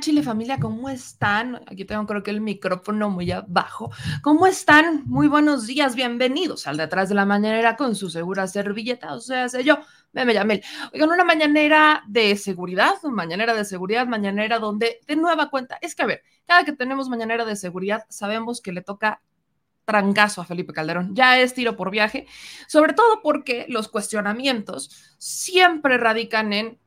Chile familia, ¿cómo están? Aquí tengo creo que el micrófono muy abajo. ¿Cómo están? Muy buenos días, bienvenidos al Detrás de la Mañanera con su segura servilleta, o sea, sé yo, Meme Yamel. Oigan, una mañanera de seguridad, mañanera de seguridad, mañanera donde, de nueva cuenta, es que a ver, cada que tenemos mañanera de seguridad, sabemos que le toca trancazo a Felipe Calderón. Ya es tiro por viaje, sobre todo porque los cuestionamientos siempre radican en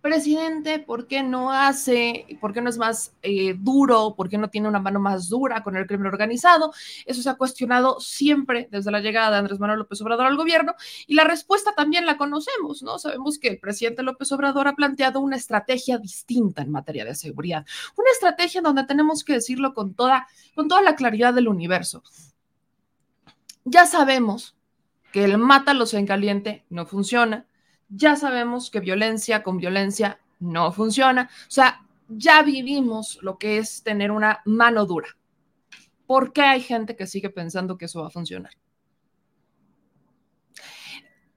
presidente, ¿por qué no hace, por qué no es más eh, duro, por qué no tiene una mano más dura con el crimen organizado? Eso se ha cuestionado siempre desde la llegada de Andrés Manuel López Obrador al gobierno y la respuesta también la conocemos, ¿no? Sabemos que el presidente López Obrador ha planteado una estrategia distinta en materia de seguridad, una estrategia donde tenemos que decirlo con toda, con toda la claridad del universo. Ya sabemos que el mátalos en caliente no funciona, ya sabemos que violencia con violencia no funciona. O sea, ya vivimos lo que es tener una mano dura. ¿Por qué hay gente que sigue pensando que eso va a funcionar?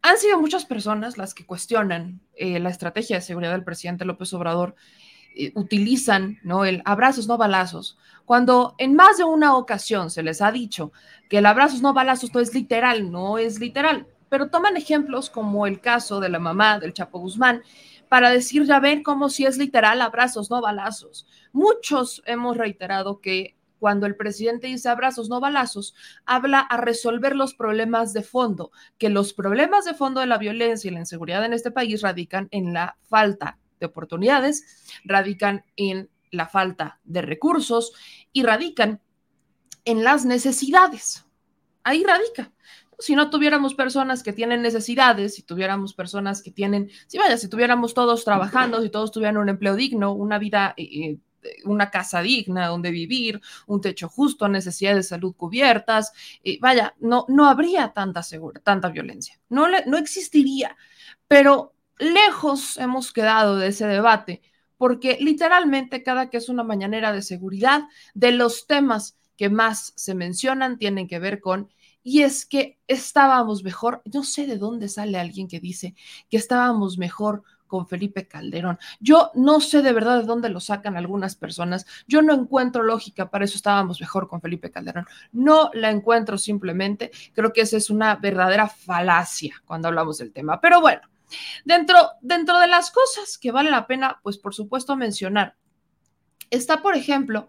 Han sido muchas personas las que cuestionan eh, la estrategia de seguridad del presidente López Obrador, eh, utilizan ¿no? el abrazos, no balazos, cuando en más de una ocasión se les ha dicho que el abrazos, no balazos no es literal, no es literal, pero toman ejemplos como el caso de la mamá del Chapo Guzmán para decir, ya ven cómo si es literal, abrazos, no balazos. Muchos hemos reiterado que cuando el presidente dice abrazos, no balazos, habla a resolver los problemas de fondo, que los problemas de fondo de la violencia y la inseguridad en este país radican en la falta de oportunidades, radican en la falta de recursos y radican en las necesidades. Ahí radica si no tuviéramos personas que tienen necesidades, si tuviéramos personas que tienen, si vaya, si tuviéramos todos trabajando, si todos tuvieran un empleo digno, una vida, eh, una casa digna donde vivir, un techo justo, necesidades de salud cubiertas, eh, vaya, no, no habría tanta, segura, tanta violencia, no, no existiría, pero lejos hemos quedado de ese debate porque literalmente cada que es una mañanera de seguridad, de los temas que más se mencionan tienen que ver con y es que estábamos mejor, no sé de dónde sale alguien que dice que estábamos mejor con Felipe Calderón. Yo no sé de verdad de dónde lo sacan algunas personas. Yo no encuentro lógica, para eso estábamos mejor con Felipe Calderón. No la encuentro simplemente. Creo que esa es una verdadera falacia cuando hablamos del tema. Pero bueno, dentro, dentro de las cosas que vale la pena, pues por supuesto mencionar, está, por ejemplo,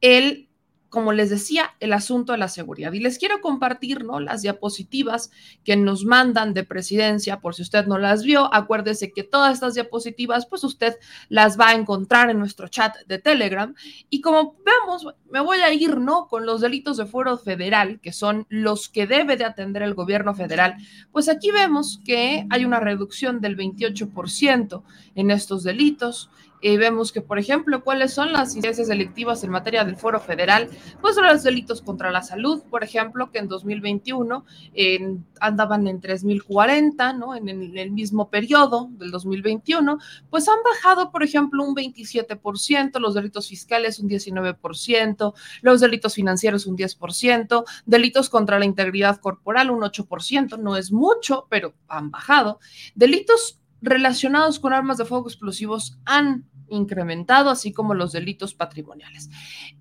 el como les decía, el asunto de la seguridad. Y les quiero compartir ¿no? las diapositivas que nos mandan de presidencia, por si usted no las vio, acuérdese que todas estas diapositivas, pues usted las va a encontrar en nuestro chat de Telegram. Y como vemos, me voy a ir ¿no? con los delitos de fuero federal, que son los que debe de atender el gobierno federal. Pues aquí vemos que hay una reducción del 28% en estos delitos. Y vemos que, por ejemplo, cuáles son las incidencias delictivas en materia del foro federal, pues son los delitos contra la salud, por ejemplo, que en 2021 en, andaban en 3.040, ¿no? En, en, el mismo periodo del 2021, pues han bajado, por ejemplo, un 27%, los delitos fiscales un 19%, los delitos financieros un 10%, delitos contra la integridad corporal un 8%, no es mucho, pero han bajado, delitos relacionados con armas de fuego explosivos han incrementado, así como los delitos patrimoniales.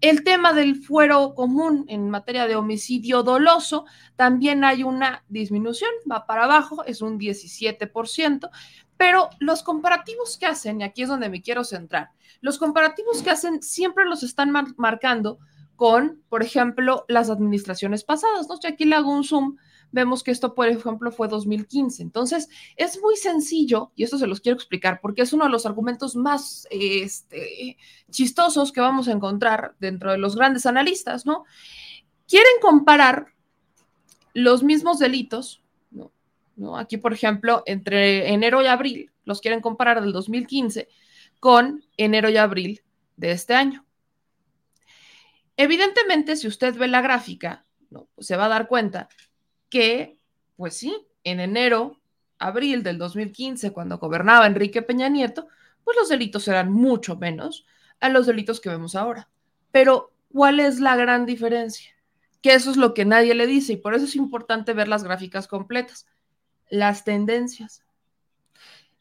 El tema del fuero común en materia de homicidio doloso, también hay una disminución, va para abajo, es un 17%, pero los comparativos que hacen, y aquí es donde me quiero centrar, los comparativos que hacen siempre los están mar marcando con, por ejemplo, las administraciones pasadas, ¿no? Yo aquí le hago un zoom vemos que esto, por ejemplo, fue 2015. Entonces, es muy sencillo, y esto se los quiero explicar, porque es uno de los argumentos más este, chistosos que vamos a encontrar dentro de los grandes analistas, ¿no? Quieren comparar los mismos delitos, ¿no? Aquí, por ejemplo, entre enero y abril, los quieren comparar del 2015 con enero y abril de este año. Evidentemente, si usted ve la gráfica, ¿no? Pues se va a dar cuenta que, pues sí, en enero, abril del 2015, cuando gobernaba Enrique Peña Nieto, pues los delitos eran mucho menos a los delitos que vemos ahora. Pero, ¿cuál es la gran diferencia? Que eso es lo que nadie le dice y por eso es importante ver las gráficas completas. Las tendencias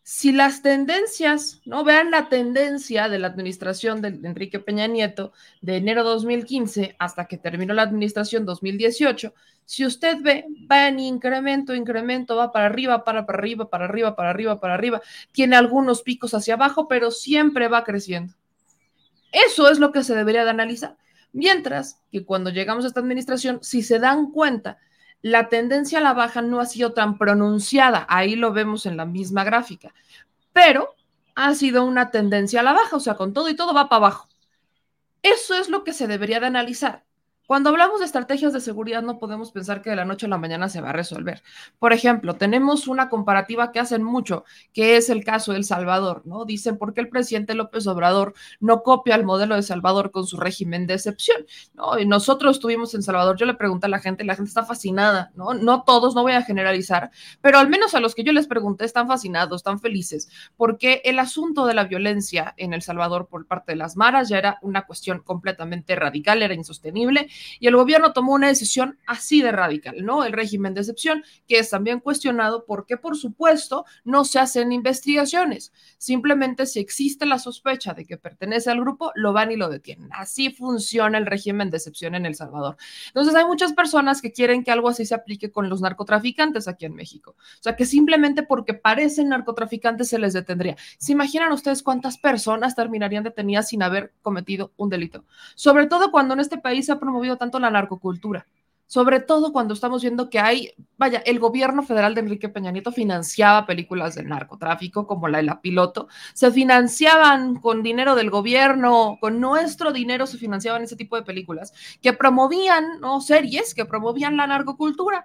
si las tendencias, ¿no? Vean la tendencia de la administración de Enrique Peña Nieto de enero 2015 hasta que terminó la administración 2018. Si usted ve, va en incremento, incremento, va para arriba, para, para arriba, para arriba, para arriba, para arriba. Tiene algunos picos hacia abajo, pero siempre va creciendo. Eso es lo que se debería de analizar. Mientras que cuando llegamos a esta administración, si se dan cuenta, la tendencia a la baja no ha sido tan pronunciada, ahí lo vemos en la misma gráfica, pero ha sido una tendencia a la baja, o sea, con todo y todo va para abajo. Eso es lo que se debería de analizar. Cuando hablamos de estrategias de seguridad no podemos pensar que de la noche a la mañana se va a resolver. Por ejemplo, tenemos una comparativa que hacen mucho, que es el caso de El Salvador, ¿no? Dicen, ¿por qué el presidente López Obrador no copia el modelo de Salvador con su régimen de excepción? ¿no? Y nosotros estuvimos en Salvador, yo le pregunté a la gente, la gente está fascinada, ¿no? No todos, no voy a generalizar, pero al menos a los que yo les pregunté están fascinados, están felices, porque el asunto de la violencia en El Salvador por parte de las maras ya era una cuestión completamente radical, era insostenible y el gobierno tomó una decisión así de radical, ¿no? El régimen de excepción, que es también cuestionado porque, por supuesto, no se hacen investigaciones. Simplemente si existe la sospecha de que pertenece al grupo, lo van y lo detienen. Así funciona el régimen de excepción en El Salvador. Entonces, hay muchas personas que quieren que algo así se aplique con los narcotraficantes aquí en México. O sea, que simplemente porque parecen narcotraficantes se les detendría. ¿Se imaginan ustedes cuántas personas terminarían detenidas sin haber cometido un delito? Sobre todo cuando en este país se ha promovido tanto la narcocultura, sobre todo cuando estamos viendo que hay, vaya, el gobierno federal de Enrique Peña Nieto financiaba películas de narcotráfico como la de La Piloto, se financiaban con dinero del gobierno, con nuestro dinero se financiaban ese tipo de películas que promovían, ¿no? Series que promovían la narcocultura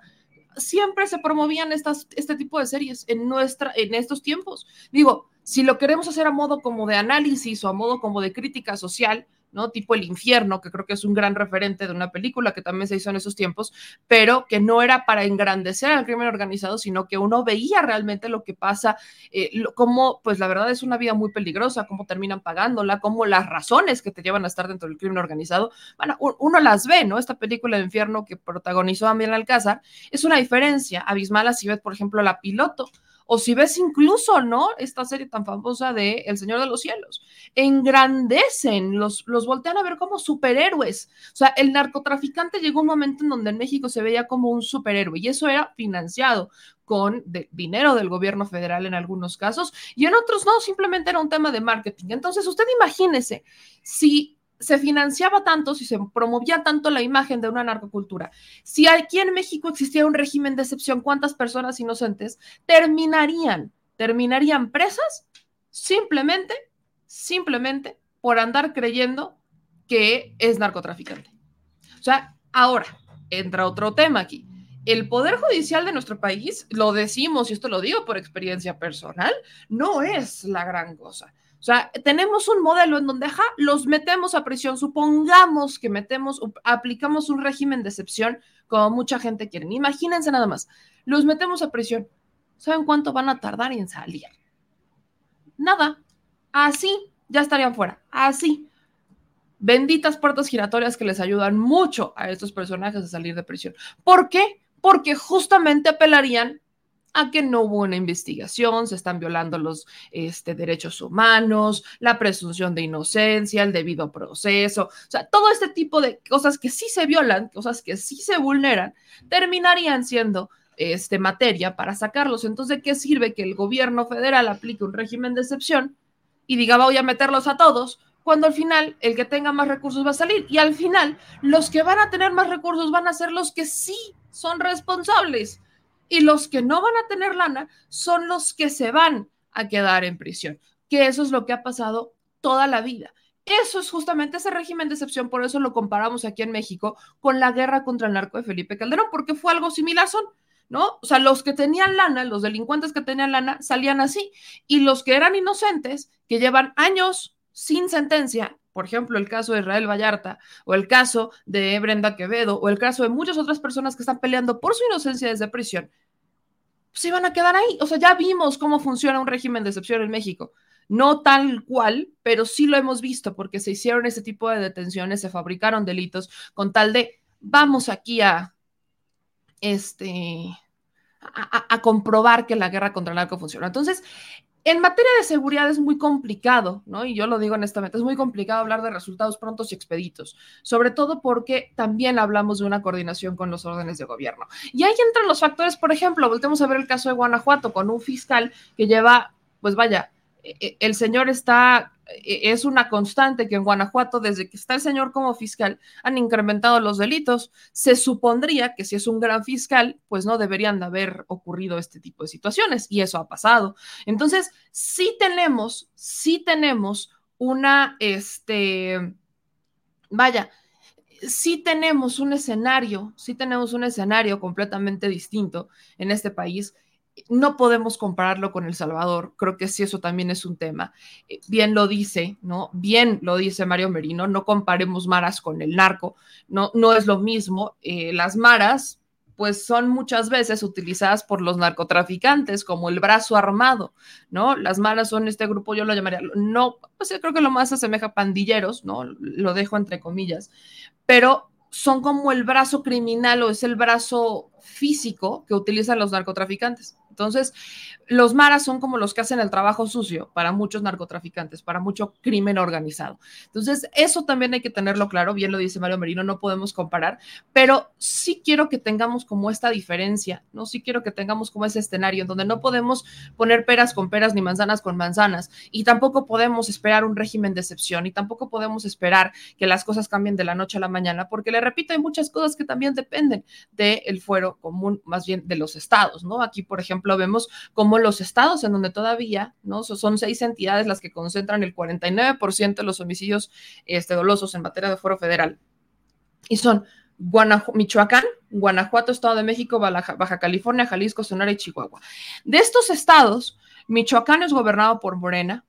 siempre se promovían estas, este tipo de series en, nuestra, en estos tiempos. Digo, si lo queremos hacer a modo como de análisis o a modo como de crítica social, ¿no? Tipo El infierno, que creo que es un gran referente de una película que también se hizo en esos tiempos, pero que no era para engrandecer al crimen organizado, sino que uno veía realmente lo que pasa, eh, cómo, pues la verdad es una vida muy peligrosa, cómo terminan pagándola, cómo las razones que te llevan a estar dentro del crimen organizado, bueno, uno las ve, ¿no? Esta película de infierno que protagonizó Amir Alcázar, es una diferencia abismal si ves, por ejemplo, la piloto o si ves incluso, ¿no? Esta serie tan famosa de El Señor de los Cielos. Engrandecen, los, los voltean a ver como superhéroes. O sea, el narcotraficante llegó un momento en donde en México se veía como un superhéroe y eso era financiado con dinero del gobierno federal en algunos casos y en otros no, simplemente era un tema de marketing. Entonces, usted imagínese si se financiaba tanto, si se promovía tanto la imagen de una narcocultura, si aquí en México existiera un régimen de excepción, ¿cuántas personas inocentes terminarían, terminarían presas simplemente, simplemente por andar creyendo que es narcotraficante? O sea, ahora entra otro tema aquí. El Poder Judicial de nuestro país, lo decimos y esto lo digo por experiencia personal, no es la gran cosa. O sea, tenemos un modelo en donde, los metemos a prisión, supongamos que metemos, aplicamos un régimen de excepción, como mucha gente quiere. Imagínense nada más, los metemos a prisión. ¿Saben cuánto van a tardar en salir? Nada. Así, ya estarían fuera. Así. Benditas puertas giratorias que les ayudan mucho a estos personajes a salir de prisión. ¿Por qué? Porque justamente apelarían a que no hubo una investigación, se están violando los este, derechos humanos, la presunción de inocencia, el debido proceso, o sea, todo este tipo de cosas que sí se violan, cosas que sí se vulneran, terminarían siendo este, materia para sacarlos. Entonces, ¿de qué sirve que el gobierno federal aplique un régimen de excepción y diga voy a meterlos a todos? Cuando al final el que tenga más recursos va a salir y al final los que van a tener más recursos van a ser los que sí son responsables y los que no van a tener lana son los que se van a quedar en prisión, que eso es lo que ha pasado toda la vida. Eso es justamente ese régimen de excepción, por eso lo comparamos aquí en México con la guerra contra el narco de Felipe Calderón, porque fue algo similar. ¿no? O sea, los que tenían lana, los delincuentes que tenían lana, salían así. Y los que eran inocentes, que llevan años sin sentencia, por ejemplo, el caso de Israel Vallarta, o el caso de Brenda Quevedo, o el caso de muchas otras personas que están peleando por su inocencia desde prisión, pues iban a quedar ahí. O sea, ya vimos cómo funciona un régimen de excepción en México. No tal cual, pero sí lo hemos visto porque se hicieron ese tipo de detenciones, se fabricaron delitos con tal de, vamos aquí a, este, a, comprobar que la guerra contra el narco funciona. Entonces, en materia de seguridad es muy complicado, ¿no? Y yo lo digo honestamente, es muy complicado hablar de resultados prontos y expeditos, sobre todo porque también hablamos de una coordinación con los órdenes de gobierno. Y ahí entran los factores, por ejemplo, volvemos a ver el caso de Guanajuato con un fiscal que lleva, pues vaya, e, e, el señor está, es una constante que en Guanajuato, desde que está el señor como fiscal, han incrementado los delitos. Se supondría que si es un gran fiscal, pues no deberían de haber ocurrido este tipo de situaciones y eso ha pasado. Entonces, sí tenemos, sí tenemos una, este, vaya, sí tenemos un escenario, sí tenemos un escenario completamente distinto en este país no podemos compararlo con El Salvador, creo que sí eso también es un tema. Eh, bien lo dice, ¿no? Bien lo dice Mario Merino, no comparemos maras con el narco, no, no es lo mismo. Eh, las maras, pues son muchas veces utilizadas por los narcotraficantes como el brazo armado, ¿no? Las maras son este grupo, yo lo llamaría, no, pues creo que lo más asemeja a pandilleros, ¿no? Lo dejo entre comillas, pero son como el brazo criminal o es el brazo físico que utilizan los narcotraficantes. Entonces, los maras son como los que hacen el trabajo sucio para muchos narcotraficantes, para mucho crimen organizado. Entonces, eso también hay que tenerlo claro, bien lo dice Mario Merino, no podemos comparar, pero sí quiero que tengamos como esta diferencia, ¿no? Sí quiero que tengamos como ese escenario en donde no podemos poner peras con peras ni manzanas con manzanas y tampoco podemos esperar un régimen de excepción y tampoco podemos esperar que las cosas cambien de la noche a la mañana, porque le repito, hay muchas cosas que también dependen del fuero común, más bien de los estados, ¿no? Aquí, por ejemplo, vemos como los estados en donde todavía. Son seis entidades las que concentran el 49% de los homicidios este, dolosos en materia de foro federal. Y son Michoacán, Guanajuato, Estado de México, Baja, California, Jalisco, Sonora y Chihuahua. De estos estados, Michoacán es gobernado por Morena,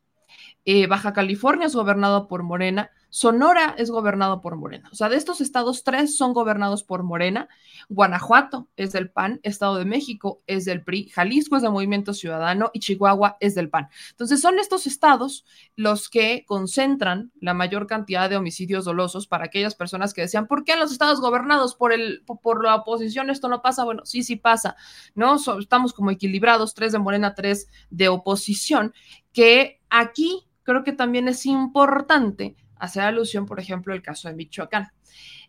eh, Baja California es gobernado por Morena, Sonora es gobernado por Morena. O sea, de estos estados, tres son gobernados por Morena. Guanajuato es del PAN, Estado de México es del PRI, Jalisco es del Movimiento Ciudadano y Chihuahua es del PAN. Entonces, son estos estados los que concentran la mayor cantidad de homicidios dolosos para aquellas personas que decían, ¿por qué en los estados gobernados por, el, por la oposición esto no pasa? Bueno, sí, sí pasa, ¿no? estamos como equilibrados, tres de Morena, tres de oposición, que aquí creo que también es importante hacer alusión, por ejemplo, el caso de Michoacán.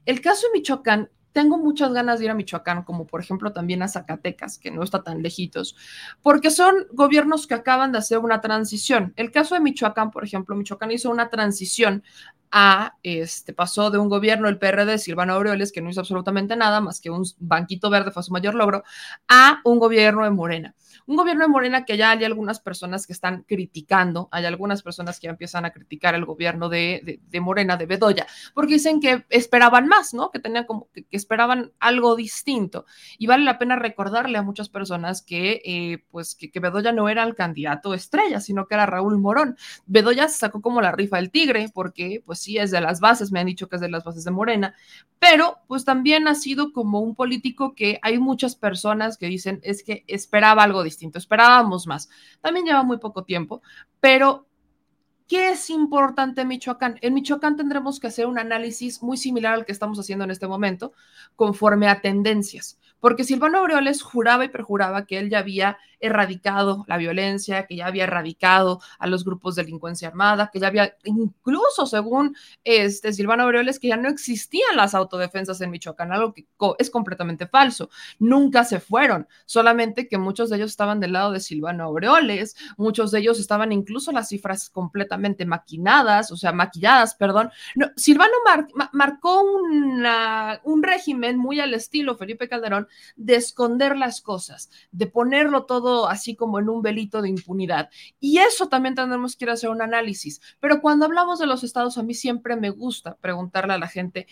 El caso de Michoacán, tengo muchas ganas de ir a Michoacán, como por ejemplo también a Zacatecas, que no está tan lejitos, porque son gobiernos que acaban de hacer una transición. El caso de Michoacán, por ejemplo, Michoacán hizo una transición a, este, pasó de un gobierno, el PRD, Silvano Aureoles, que no hizo absolutamente nada más que un banquito verde, fue su mayor logro, a un gobierno de Morena. Un gobierno de Morena que ya hay algunas personas que están criticando, hay algunas personas que ya empiezan a criticar el gobierno de, Morena, de Bedoya, porque dicen que esperaban más, ¿no? Que tenían como que, esperaban algo distinto. Y vale la pena recordarle a muchas personas que, eh, pues, que, que Bedoya no era el candidato estrella, sino que era Raúl Morón. Bedoya se sacó como la rifa del tigre, porque, pues, sí es de las bases, me han dicho que es de las bases de Morena, pero pues también ha sido como un político que hay muchas personas que dicen es que esperaba algo distinto, esperábamos más. También lleva muy poco tiempo, pero ¿Qué es importante en Michoacán? En Michoacán tendremos que hacer un análisis muy similar al que estamos haciendo en este momento, conforme a tendencias porque Silvano Aureoles juraba y perjuraba que él ya había erradicado la violencia, que ya había erradicado a los grupos de delincuencia armada, que ya había, incluso según este Silvano Aureoles, que ya no existían las autodefensas en Michoacán, algo que es completamente falso. Nunca se fueron, solamente que muchos de ellos estaban del lado de Silvano Aureoles, muchos de ellos estaban incluso las cifras completamente maquinadas, o sea, maquilladas, perdón. Silvano marcó un régimen muy al estilo Felipe Calderón de esconder las cosas, de ponerlo todo así como en un velito de impunidad. Y eso también tendremos que ir a hacer un análisis. Pero cuando hablamos de los estados, a mí siempre me gusta preguntarle a la gente,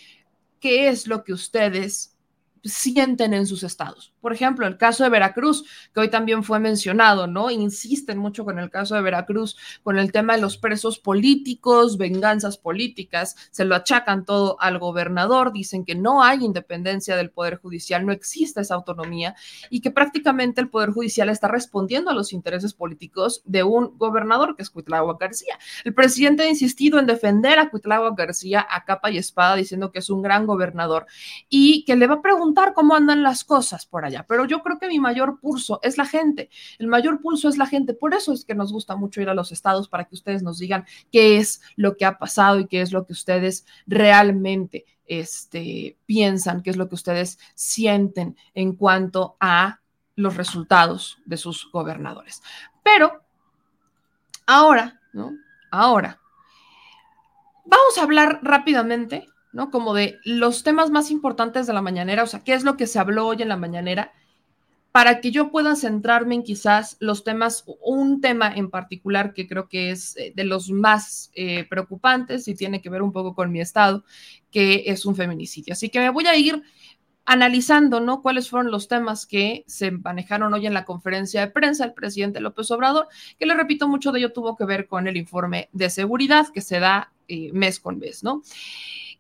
¿qué es lo que ustedes sienten en sus estados. Por ejemplo, el caso de Veracruz, que hoy también fue mencionado, ¿no? Insisten mucho con el caso de Veracruz, con el tema de los presos políticos, venganzas políticas, se lo achacan todo al gobernador, dicen que no hay independencia del Poder Judicial, no existe esa autonomía y que prácticamente el Poder Judicial está respondiendo a los intereses políticos de un gobernador que es Cuitlagua García. El presidente ha insistido en defender a Cuitlagua García a capa y espada, diciendo que es un gran gobernador y que le va a preguntar cómo andan las cosas por allá, pero yo creo que mi mayor pulso es la gente, el mayor pulso es la gente, por eso es que nos gusta mucho ir a los estados para que ustedes nos digan qué es lo que ha pasado y qué es lo que ustedes realmente este, piensan, qué es lo que ustedes sienten en cuanto a los resultados de sus gobernadores. Pero ahora, ¿no? Ahora, vamos a hablar rápidamente ¿no? Como de los temas más importantes de la mañanera, o sea, qué es lo que se habló hoy en la mañanera, para que yo pueda centrarme en quizás los temas, un tema en particular que creo que es eh, de los más eh, preocupantes y tiene que ver un poco con mi estado, que es un feminicidio. Así que me voy a ir analizando, ¿no? Cuáles fueron los temas que se manejaron hoy en la conferencia de prensa el presidente López Obrador, que le repito, mucho de ello tuvo que ver con el informe de seguridad que se da eh, mes con mes, ¿no?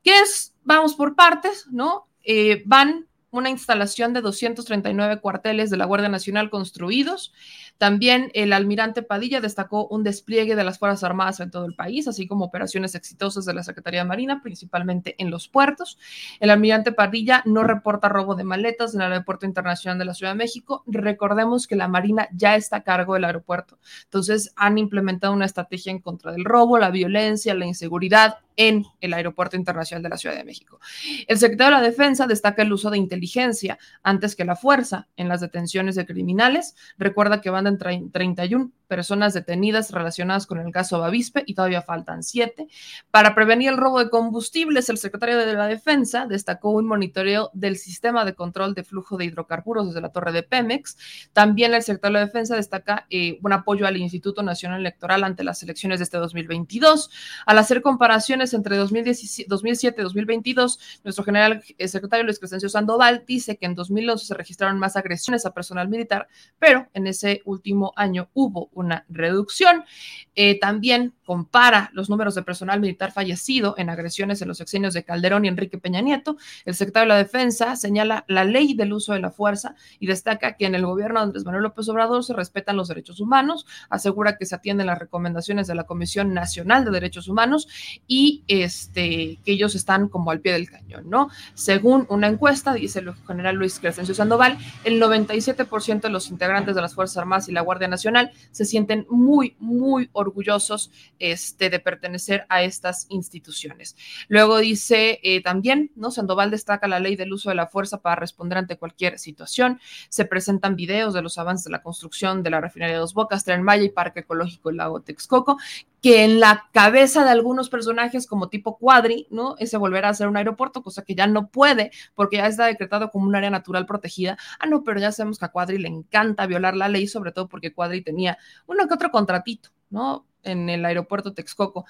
¿Qué es? Vamos por partes, ¿no? Eh, van una instalación de 239 cuarteles de la Guardia Nacional construidos. También el almirante Padilla destacó un despliegue de las Fuerzas Armadas en todo el país, así como operaciones exitosas de la Secretaría de Marina, principalmente en los puertos. El almirante Padilla no reporta robo de maletas en el Aeropuerto Internacional de la Ciudad de México. Recordemos que la Marina ya está a cargo del aeropuerto. Entonces, han implementado una estrategia en contra del robo, la violencia, la inseguridad en el Aeropuerto Internacional de la Ciudad de México. El secretario de la Defensa destaca el uso de inteligencia antes que la fuerza en las detenciones de criminales. Recuerda que van en 31 personas detenidas relacionadas con el caso Bavispe y todavía faltan siete. Para prevenir el robo de combustibles, el secretario de la Defensa destacó un monitoreo del sistema de control de flujo de hidrocarburos desde la torre de Pemex. También el secretario de la Defensa destaca eh, un apoyo al Instituto Nacional Electoral ante las elecciones de este 2022. Al hacer comparaciones entre 2017, 2007 y 2022, nuestro general eh, secretario Luis Crescencio Sandoval dice que en 2011 se registraron más agresiones a personal militar, pero en ese último año hubo una reducción. Eh, también compara los números de personal militar fallecido en agresiones en los sexenios de Calderón y Enrique Peña Nieto. El secretario de la Defensa señala la ley del uso de la fuerza y destaca que en el gobierno de Andrés Manuel López Obrador se respetan los derechos humanos, asegura que se atienden las recomendaciones de la Comisión Nacional de Derechos Humanos y este, que ellos están como al pie del cañón, ¿no? Según una encuesta, dice el general Luis Crescencio Sandoval, el 97% de los integrantes de las Fuerzas Armadas y la Guardia Nacional se sienten muy, muy orgullosos este, de pertenecer a estas instituciones. Luego dice eh, también, ¿no? Sandoval destaca la ley del uso de la fuerza para responder ante cualquier situación. Se presentan videos de los avances de la construcción de la refinería de Dos Bocas, Tren Maya y Parque Ecológico Lago Texcoco, que en la cabeza de algunos personajes como tipo Cuadri, ¿no? Ese volverá a ser un aeropuerto, cosa que ya no puede porque ya está decretado como un área natural protegida. Ah, no, pero ya sabemos que a Cuadri le encanta violar la ley, sobre todo porque Cuadri tenía uno que otro contratito, ¿no? En el aeropuerto Texcoco.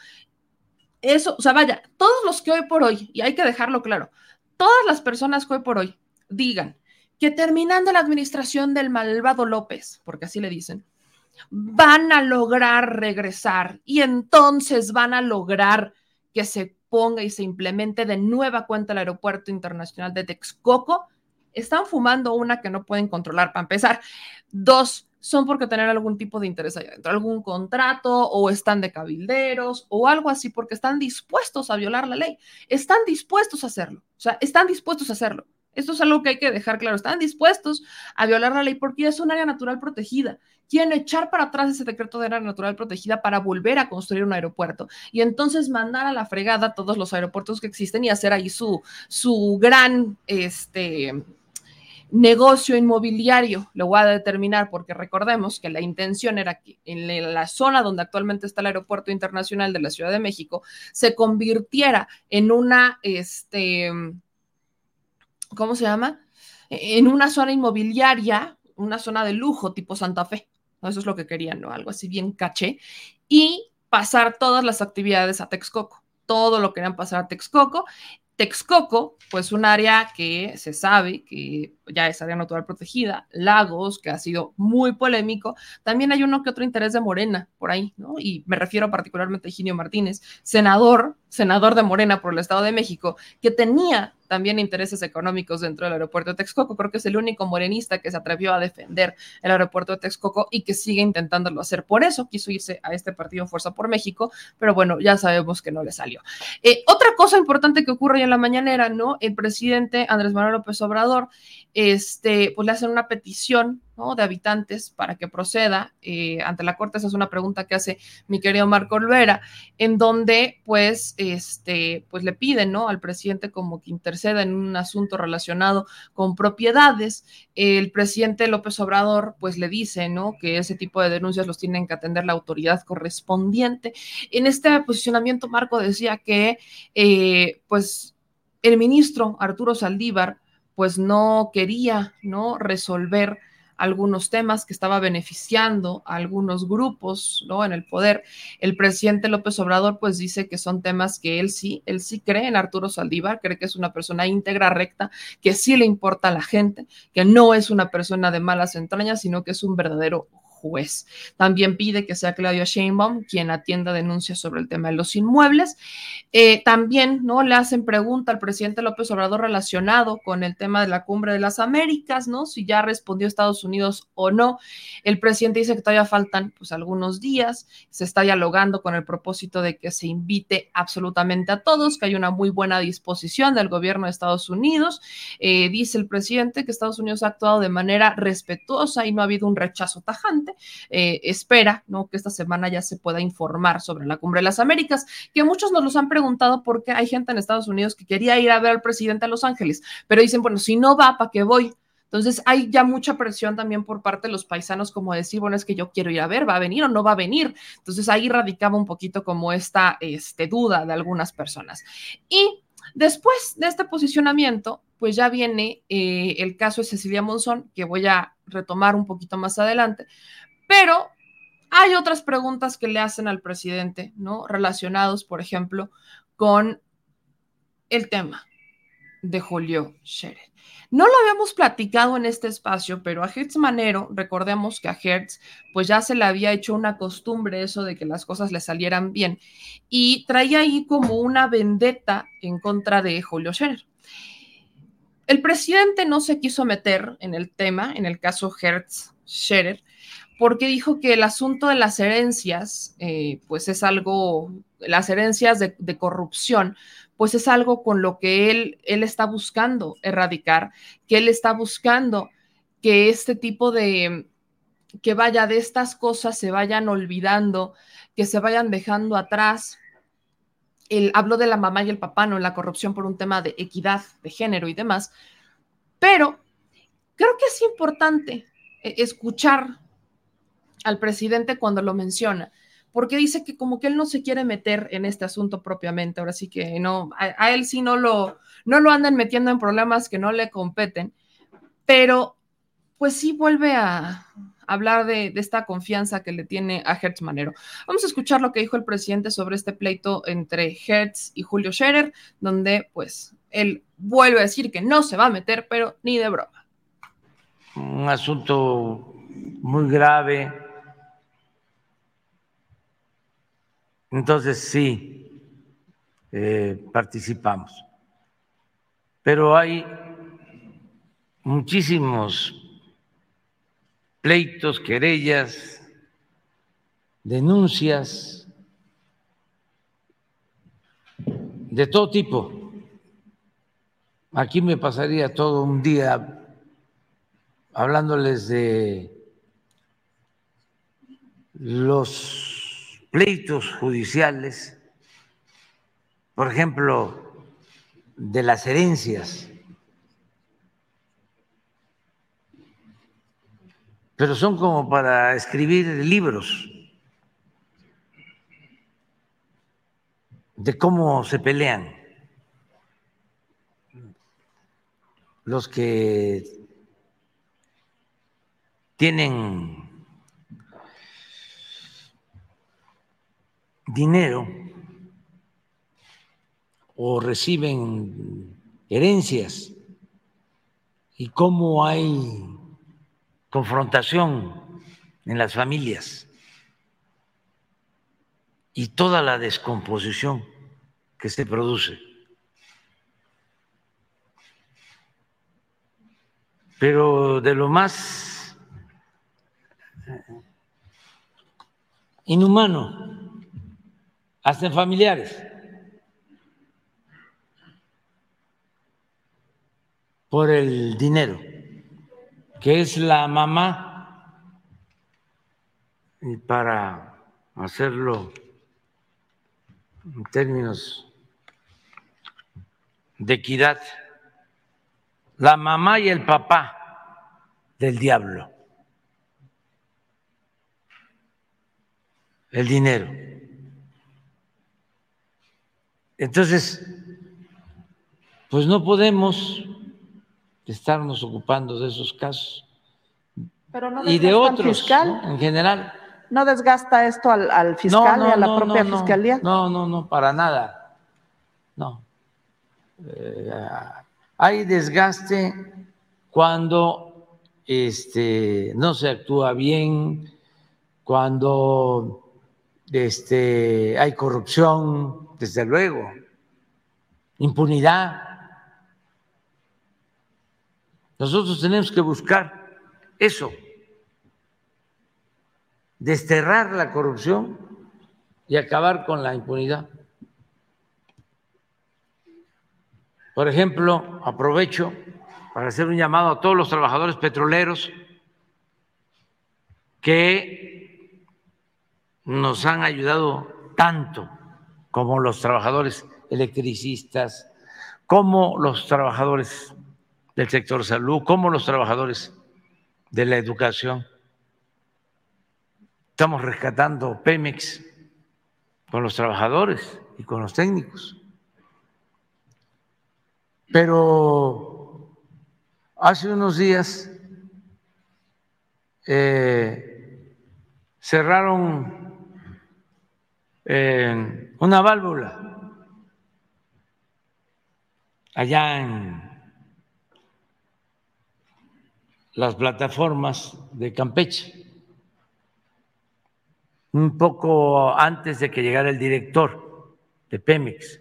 Eso, o sea, vaya, todos los que hoy por hoy, y hay que dejarlo claro, todas las personas que hoy por hoy digan que terminando la administración del malvado López, porque así le dicen, van a lograr regresar y entonces van a lograr que se ponga y se implemente de nueva cuenta el aeropuerto internacional de Texcoco, están fumando una que no pueden controlar para empezar. Dos, son porque tener algún tipo de interés allá adentro, algún contrato o están de cabilderos o algo así, porque están dispuestos a violar la ley, están dispuestos a hacerlo, o sea, están dispuestos a hacerlo. Esto es algo que hay que dejar claro. Están dispuestos a violar la ley porque es un área natural protegida. Quieren echar para atrás ese decreto de área natural protegida para volver a construir un aeropuerto y entonces mandar a la fregada todos los aeropuertos que existen y hacer ahí su, su gran este, negocio inmobiliario. Lo voy a determinar porque recordemos que la intención era que en la zona donde actualmente está el Aeropuerto Internacional de la Ciudad de México se convirtiera en una... Este, ¿cómo se llama? En una zona inmobiliaria, una zona de lujo tipo Santa Fe. Eso es lo que querían, ¿no? Algo así bien caché. Y pasar todas las actividades a Texcoco. Todo lo querían pasar a Texcoco. Texcoco, pues un área que se sabe que ya es área natural protegida, Lagos, que ha sido muy polémico, también hay uno que otro interés de Morena por ahí, ¿no? Y me refiero particularmente a Higinio Martínez, senador, senador de Morena por el Estado de México, que tenía también intereses económicos dentro del aeropuerto de Texcoco. Creo que es el único morenista que se atrevió a defender el aeropuerto de Texcoco y que sigue intentándolo hacer. Por eso quiso irse a este partido Fuerza por México, pero bueno, ya sabemos que no le salió. Eh, otra cosa importante que ocurre hoy en la mañanera, ¿no? El presidente Andrés Manuel López Obrador, este, pues le hacen una petición de habitantes para que proceda eh, ante la Corte. Esa es una pregunta que hace mi querido Marco Olvera, en donde pues, este, pues le piden ¿no? al presidente como que interceda en un asunto relacionado con propiedades. El presidente López Obrador pues le dice ¿no? que ese tipo de denuncias los tienen que atender la autoridad correspondiente. En este posicionamiento, Marco decía que eh, pues el ministro Arturo Saldívar pues no quería no resolver algunos temas que estaba beneficiando a algunos grupos, ¿no? En el poder. El presidente López Obrador, pues dice que son temas que él sí, él sí cree en Arturo Saldívar, cree que es una persona íntegra, recta, que sí le importa a la gente, que no es una persona de malas entrañas, sino que es un verdadero juez. También pide que sea Claudia Sheinbaum quien atienda denuncias sobre el tema de los inmuebles. Eh, también no le hacen pregunta al presidente López Obrador relacionado con el tema de la cumbre de las Américas, ¿no? Si ya respondió Estados Unidos o no. El presidente dice que todavía faltan pues algunos días, se está dialogando con el propósito de que se invite absolutamente a todos, que hay una muy buena disposición del gobierno de Estados Unidos. Eh, dice el presidente que Estados Unidos ha actuado de manera respetuosa y no ha habido un rechazo tajante eh, espera ¿no? que esta semana ya se pueda informar sobre la Cumbre de las Américas, que muchos nos los han preguntado porque hay gente en Estados Unidos que quería ir a ver al presidente a Los Ángeles, pero dicen, bueno, si no va, ¿para qué voy? Entonces hay ya mucha presión también por parte de los paisanos como decir, bueno, es que yo quiero ir a ver, ¿va a venir o no va a venir? Entonces ahí radicaba un poquito como esta este, duda de algunas personas. Y después de este posicionamiento, pues ya viene eh, el caso de Cecilia Monzón, que voy a retomar un poquito más adelante, pero hay otras preguntas que le hacen al presidente, ¿no? Relacionados, por ejemplo, con el tema de Julio Scherer. No lo habíamos platicado en este espacio, pero a Hertz Manero, recordemos que a Hertz pues ya se le había hecho una costumbre eso de que las cosas le salieran bien y traía ahí como una vendetta en contra de Julio Scherer. El presidente no se quiso meter en el tema, en el caso Hertz Scherer, porque dijo que el asunto de las herencias, eh, pues es algo, las herencias de, de, corrupción, pues es algo con lo que él, él está buscando erradicar, que él está buscando que este tipo de, que vaya de estas cosas se vayan olvidando, que se vayan dejando atrás, él habló de la mamá y el papá, no la corrupción por un tema de equidad de género y demás, pero creo que es importante eh, escuchar al presidente cuando lo menciona, porque dice que como que él no se quiere meter en este asunto propiamente, ahora sí que no, a, él sí no lo, no lo andan metiendo en problemas que no le competen, pero pues sí vuelve a, hablar de, esta confianza que le tiene a Hertz Manero. Vamos a escuchar lo que dijo el presidente sobre este pleito entre Hertz y Julio Scherer, donde pues él vuelve a decir que no se va a meter, pero ni de broma. Un asunto muy grave. Entonces sí, eh, participamos. Pero hay muchísimos pleitos, querellas, denuncias de todo tipo. Aquí me pasaría todo un día hablándoles de los pleitos judiciales, por ejemplo, de las herencias pero son como para escribir libros de cómo se pelean. Los que tienen dinero o reciben herencias y cómo hay confrontación en las familias y toda la descomposición que se produce. Pero de lo más inhumano, hasta en familiares, por el dinero, que es la mamá, y para hacerlo en términos de equidad, la mamá y el papá del diablo. El dinero. Entonces, pues no podemos estarnos ocupando de esos casos y de otros en general. ¿No desgasta esto al, fiscal y a la propia fiscalía? No, no, no, para nada. No. Eh, hay desgaste cuando este, no se actúa bien, cuando este, hay corrupción, desde luego, impunidad. Nosotros tenemos que buscar eso desterrar la corrupción y acabar con la impunidad. Por ejemplo, aprovecho para hacer un llamado a todos los trabajadores petroleros que nos han ayudado tanto como los trabajadores electricistas, como los trabajadores del sector salud, como los trabajadores de la educación Estamos rescatando Pemex con los trabajadores y con los técnicos. Pero hace unos días eh, cerraron eh, una válvula allá en las plataformas de Campeche un poco antes de que llegara el director de Pemex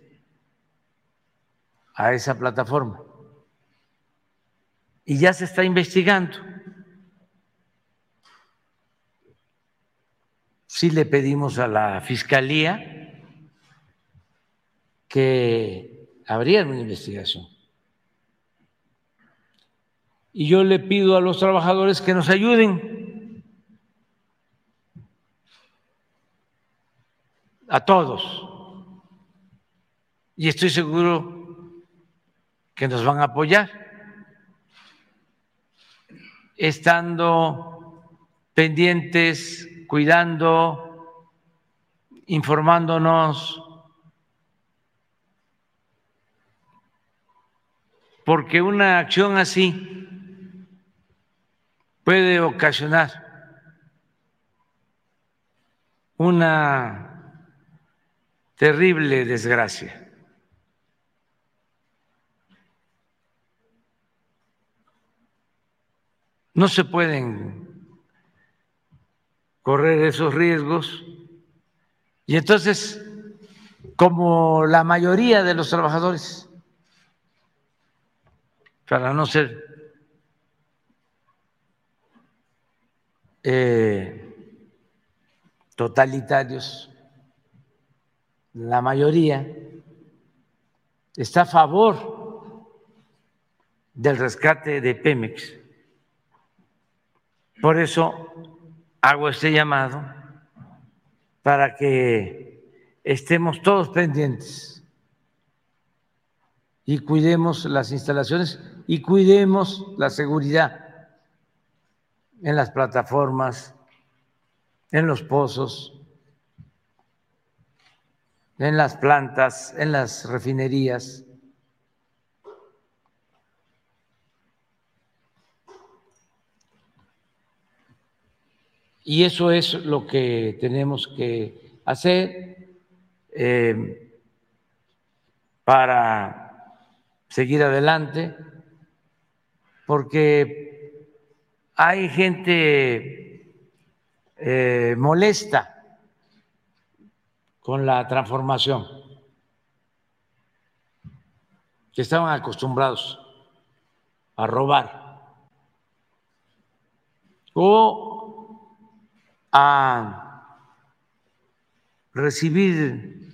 a esa plataforma. Y ya se está investigando. Sí le pedimos a la Fiscalía que abriera una investigación. Y yo le pido a los trabajadores que nos ayuden. A todos. Y estoy seguro que nos van a apoyar, estando pendientes, cuidando, informándonos, porque una acción así puede ocasionar una terrible desgracia. No se pueden correr esos riesgos y entonces, como la mayoría de los trabajadores, para no ser eh, totalitarios, la mayoría, está a favor del rescate de Pemex. Por eso hago este llamado para que estemos todos pendientes y cuidemos las instalaciones y cuidemos la seguridad en las plataformas, en los pozos, en las plantas, en las refinerías. Y eso es lo que tenemos que hacer eh, para seguir adelante, porque hay gente eh, molesta con la transformación, que estaban acostumbrados a robar o a recibir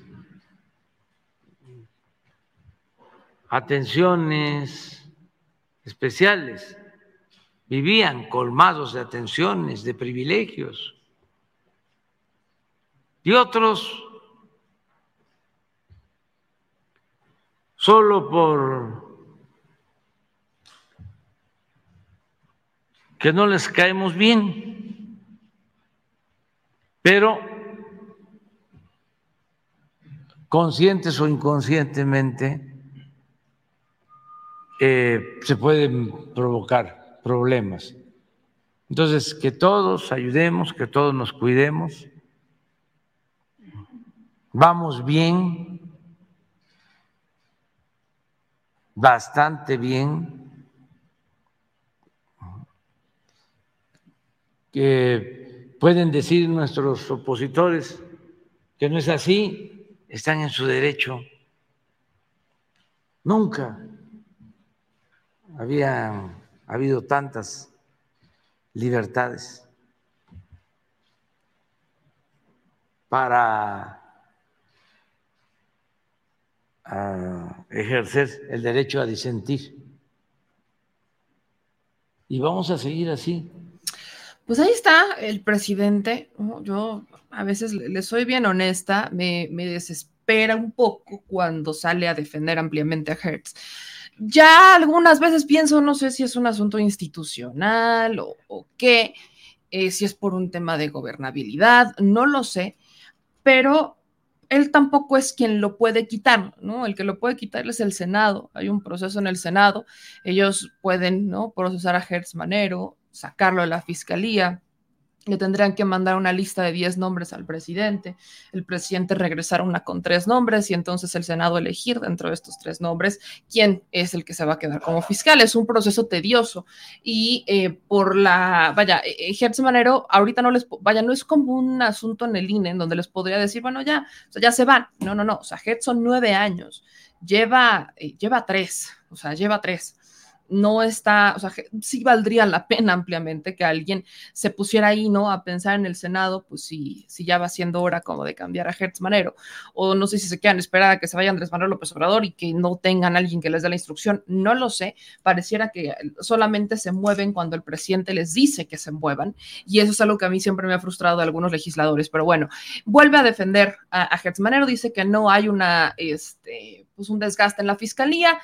atenciones especiales, vivían colmados de atenciones, de privilegios. Y otros, solo por que no les caemos bien, pero conscientes o inconscientemente eh, se pueden provocar problemas. Entonces, que todos ayudemos, que todos nos cuidemos. Vamos bien, bastante bien. Que pueden decir nuestros opositores que no es así, están en su derecho. Nunca había habido tantas libertades para ah, ejercer el derecho a disentir. Y vamos a seguir así. Pues ahí está el presidente. Yo a veces le soy bien honesta, me, me desespera un poco cuando sale a defender ampliamente a Hertz ya algunas veces pienso, no sé si es un asunto institucional o, qué, eh, si es por un tema de gobernabilidad, no lo sé, pero él tampoco es quien lo puede quitar, ¿no? El que lo puede quitar es el Senado. Hay un proceso en el Senado. Ellos pueden, ¿no? Procesar a Hertz Manero, sacarlo de la fiscalía, le tendrían que mandar una lista de 10 nombres al presidente, el presidente regresar una con tres nombres y entonces el Senado elegir dentro de estos tres nombres quién es el que se va a quedar como fiscal. Es un proceso tedioso y eh, por la, vaya, Gertz Manero ahorita no les, vaya, no es como un asunto en el INE en donde les podría decir, bueno, ya, o sea, ya se van. No, no, no, o sea, Gertz son nueve años, lleva, eh, lleva tres, o sea, lleva tres no está, o sea, sí valdría la pena ampliamente que alguien se pusiera ahí, ¿no? A pensar en el Senado, pues si, si ya va siendo hora como de cambiar a Hertz Manero, o no sé si se quedan esperar a que se vaya Andrés Manuel López Obrador y que no tengan alguien que les dé la instrucción, no lo sé, pareciera que solamente se mueven cuando el presidente les dice que se muevan, y eso es algo que a mí siempre me ha frustrado de algunos legisladores, pero bueno, vuelve a defender a, a Manero, dice que no hay una, este, pues un desgaste en la fiscalía,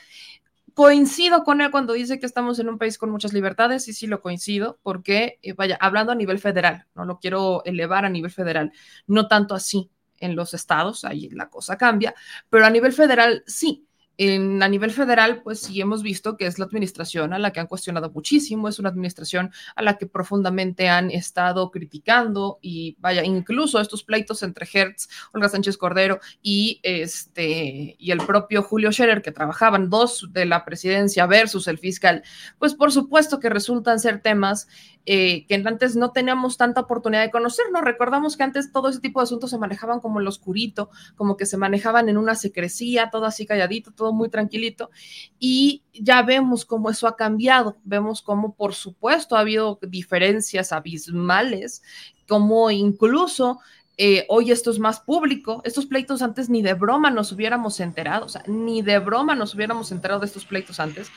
coincido con él cuando dice que estamos en un país con muchas libertades, y sí lo coincido, porque, eh, vaya, hablando a nivel federal, no lo quiero elevar a nivel federal, no tanto así en los estados, ahí la cosa cambia, pero a nivel federal sí. En, a nivel federal, pues sí hemos visto que es la administración a la que han cuestionado muchísimo, es una administración a la que profundamente han estado criticando y vaya, incluso estos pleitos entre Hertz, Olga Sánchez Cordero y, este, y el propio Julio Scherer, que trabajaban dos de la presidencia versus el fiscal, pues por supuesto que resultan ser temas eh, que antes no teníamos tanta oportunidad de conocer, ¿no? Recordamos que antes todo ese tipo de asuntos se manejaban como en lo oscurito, como que se manejaban en una secrecía, todo así calladito, todo muy tranquilito, y ya vemos cómo eso ha cambiado, vemos cómo por supuesto ha habido diferencias abismales, como incluso eh, hoy esto es más público. Estos pleitos antes ni de broma nos hubiéramos enterado, o sea, ni de broma nos hubiéramos enterado de estos pleitos antes,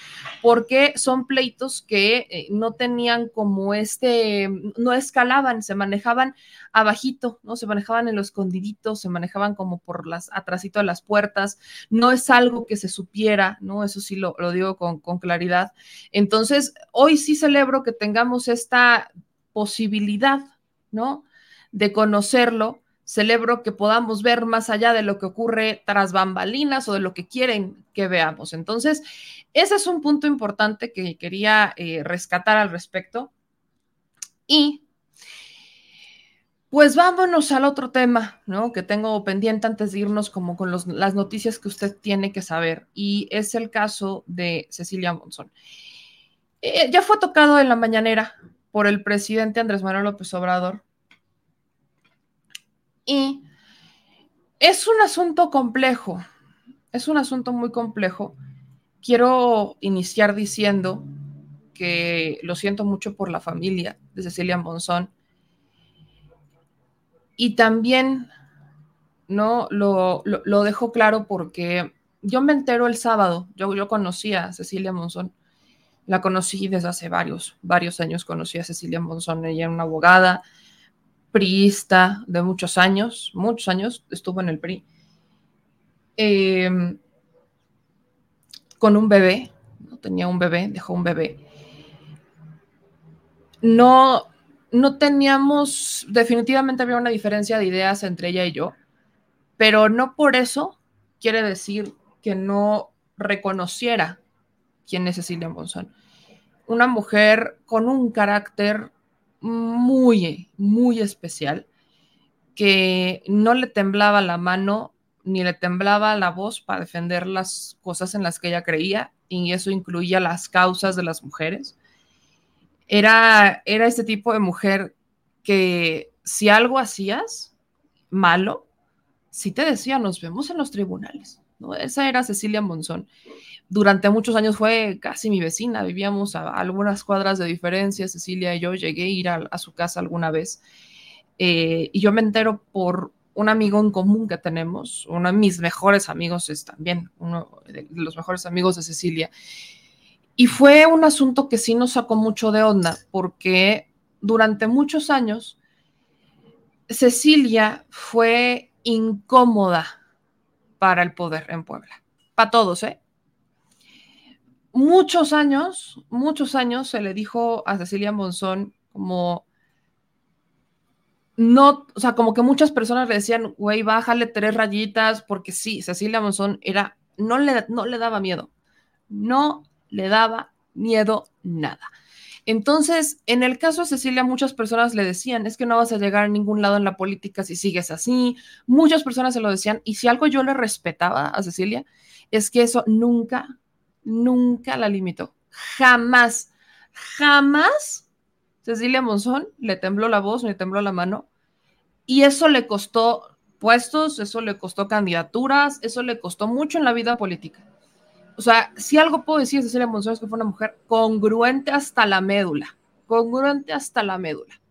porque son pleitos que eh, no tenían como este, no escalaban, se manejaban abajito, ¿no? Se manejaban en los escondiditos, se manejaban como por las, atrásito de las puertas, no es algo que se supiera, ¿no? Eso sí lo, lo digo con claridad. Entonces, hoy sí celebro que tengamos esta posibilidad, ¿no? De conocerlo, celebro que podamos ver más allá de lo que ocurre tras bambalinas o de lo que quieren que veamos. Entonces, ese es un punto importante que quería eh, rescatar al respecto. Y Pues vámonos al otro tema, ¿no? Que tengo pendiente antes de irnos como con las noticias que usted tiene que saber. Y es el caso de Cecilia Monzón. Eh, ya fue tocado en la mañanera por el presidente Andrés Manuel López Obrador. Y es un asunto complejo, es un asunto muy complejo. Quiero iniciar diciendo que lo siento mucho por la familia de Cecilia Monzón y también, ¿no? Lo, lo, dejo claro porque yo me entero el sábado, yo, yo conocí a Cecilia Monzón, la conocí desde hace varios, varios años, conocí a Cecilia Monzón, ella era una abogada priista de muchos años, muchos años, estuvo en el PRI, em, con un bebé, ¿no? tenía un bebé, dejó un bebé. No, no teníamos, definitivamente había una diferencia de ideas entre ella y yo, pero no por eso quiere decir que no reconociera quién es Cecilia Monzón. Una mujer con un carácter muy, muy especial, que no le temblaba la mano ni le temblaba la voz para defender las cosas en las que ella creía, y eso incluía las causas de las mujeres era, era este tipo de mujer que si algo hacías malo, sí te decía, nos vemos en los tribunales. Esa era Cecilia Monzón. Durante muchos años fue casi mi vecina, vivíamos a algunas cuadras de diferencia, Cecilia y yo llegué a ir a, su casa alguna vez. Eh, y yo me entero por un amigo en común que tenemos, uno de mis mejores amigos es también uno de los mejores amigos de Cecilia, y fue un asunto que sí nos sacó mucho de onda, porque durante muchos años Cecilia fue incómoda para el poder en Puebla, para todos, ¿eh? Muchos años, muchos años se le dijo a Cecilia Monzón como no, o sea, como que muchas personas le decían, güey, bájale tres rayitas, porque sí, Cecilia Monzón era, no le, no le daba miedo, no le daba miedo nada. Entonces, en el caso de Cecilia, muchas personas le decían, es que no vas a llegar a ningún lado en la política si sigues así. Muchas personas se lo decían. Y si algo yo le respetaba a Cecilia, es que eso nunca, nunca la limitó. Jamás, jamás Cecilia Monzón le tembló la voz, ni tembló la mano. Y eso le costó puestos, eso le costó candidaturas, eso le costó mucho en la vida política o sea, si algo puedo decir de Cecilia Monzón es que fue una mujer congruente hasta la médula, congruente hasta la médula.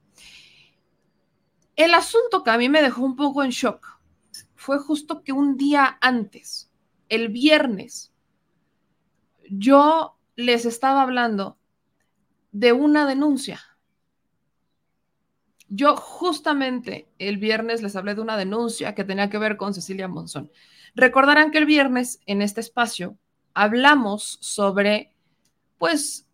El asunto que a mí me dejó un poco en shock fue justo que un día antes, el viernes, yo les estaba hablando de una denuncia. Yo justamente el viernes les hablé de una denuncia que tenía que ver con Cecilia Monzón. Recordarán que el viernes en este espacio hablamos sobre, pues,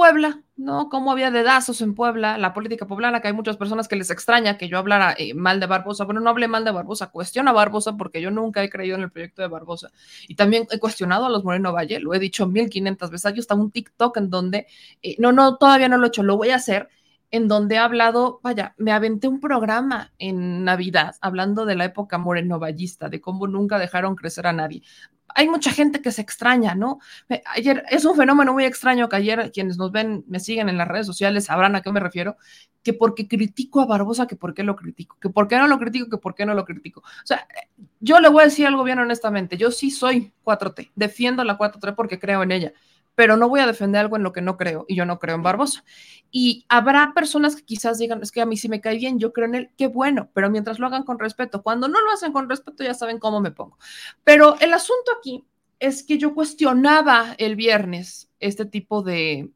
Puebla, ¿no? Cómo había dedazos en Puebla, la política poblana, que hay muchas personas que les extraña que yo hablara eh, mal de Barbosa. Bueno, no hablé mal de Barbosa, cuestiono a Barbosa porque yo nunca he creído en el proyecto de Barbosa. Y también he cuestionado a los Moreno Valle, lo he dicho 1500 veces. Yo está un TikTok en donde, eh, no, no, todavía no lo he hecho, lo voy a hacer, en donde he hablado, vaya, me aventé un programa en Navidad hablando de la época morenovallista, de cómo nunca dejaron crecer a nadie hay mucha gente que se extraña, ¿no? Ayer es un fenómeno muy extraño que ayer quienes nos ven, me siguen en las redes sociales, sabrán a qué me refiero, que porque critico a Barbosa, que por qué lo critico, que por qué no lo critico, que por qué no lo critico. O sea, yo le voy a decir algo bien honestamente, yo sí soy 4T, defiendo la 4T porque creo en ella, pero no voy a defender algo en lo que no creo y yo no creo en Barbosa. Y habrá personas que quizás digan, es que a mí sí me cae bien, yo creo en él, qué bueno, pero mientras lo hagan con respeto, cuando no lo hacen con respeto ya saben cómo me pongo. Pero el asunto aquí es que yo cuestionaba el viernes este tipo de,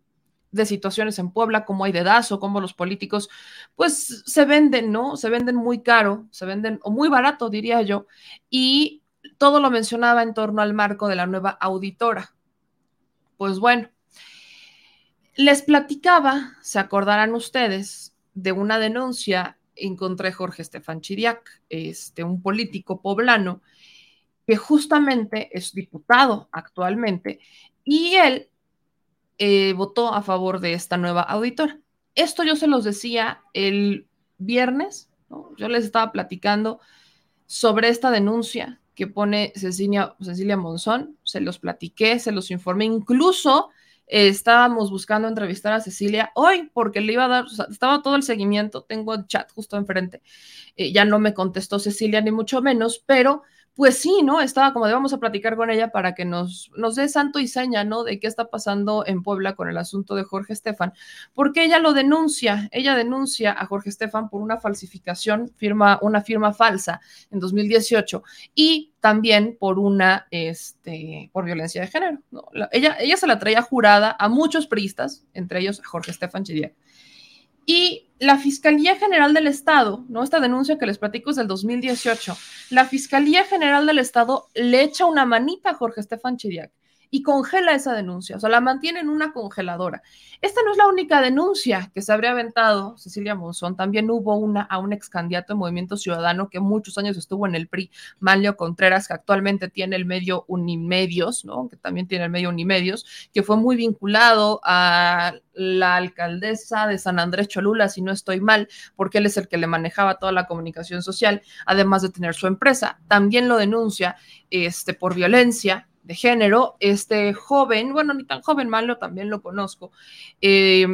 de situaciones en Puebla, como hay dedazo, como los políticos, pues se venden, ¿no? Se venden muy caro, se venden, o muy barato, diría yo, y todo lo mencionaba en torno al marco de la nueva auditora. Pues bueno, les platicaba, se acordarán ustedes, de una denuncia en contra de Jorge Estefan Chiriac, este, un político poblano que justamente es diputado actualmente y él eh, votó a favor de esta nueva auditora. Esto yo se los decía el viernes, yo les estaba platicando sobre esta denuncia que pone Cecilia, Cecilia Monzón, se los platiqué, se los informé, incluso estábamos buscando entrevistar a Cecilia hoy porque le iba a dar, estaba todo el seguimiento, tengo el chat justo enfrente, eh, ya no me contestó Cecilia ni mucho menos, pero pues sí, ¿no? Estaba como de vamos a platicar con ella para que nos, nos dé santo y seña, ¿no? De qué está pasando en Puebla con el asunto de Jorge Estefan, porque ella lo denuncia, ella denuncia a Jorge Estefan por una falsificación, firma, una firma falsa en 2018 y también por una, este, por violencia de género. ¿no? ella, ella se la traía jurada a muchos priistas, entre ellos a Jorge Estefan Chidiac. Y la Fiscalía General del Estado, ¿no? Esta denuncia que les platico es del 2018. La Fiscalía General del Estado le echa una manita a Jorge Estefan Chiriac y congela esa denuncia, o sea, la mantiene en una congeladora. Esta no es la única denuncia que se habría aventado Cecilia Monzón, también hubo una a un ex candidato de Movimiento Ciudadano que muchos años estuvo en el PRI, Manlio Contreras, que actualmente tiene el medio Unimedios, ¿no? Que también tiene el medio Unimedios, que fue muy vinculado a la alcaldesa de San Andrés Cholula, si no estoy mal, porque él es el que le manejaba toda la comunicación social, además de tener su empresa. También lo denuncia este, por violencia, de género, este joven, bueno, ni tan joven, Manlio también lo conozco. Eh,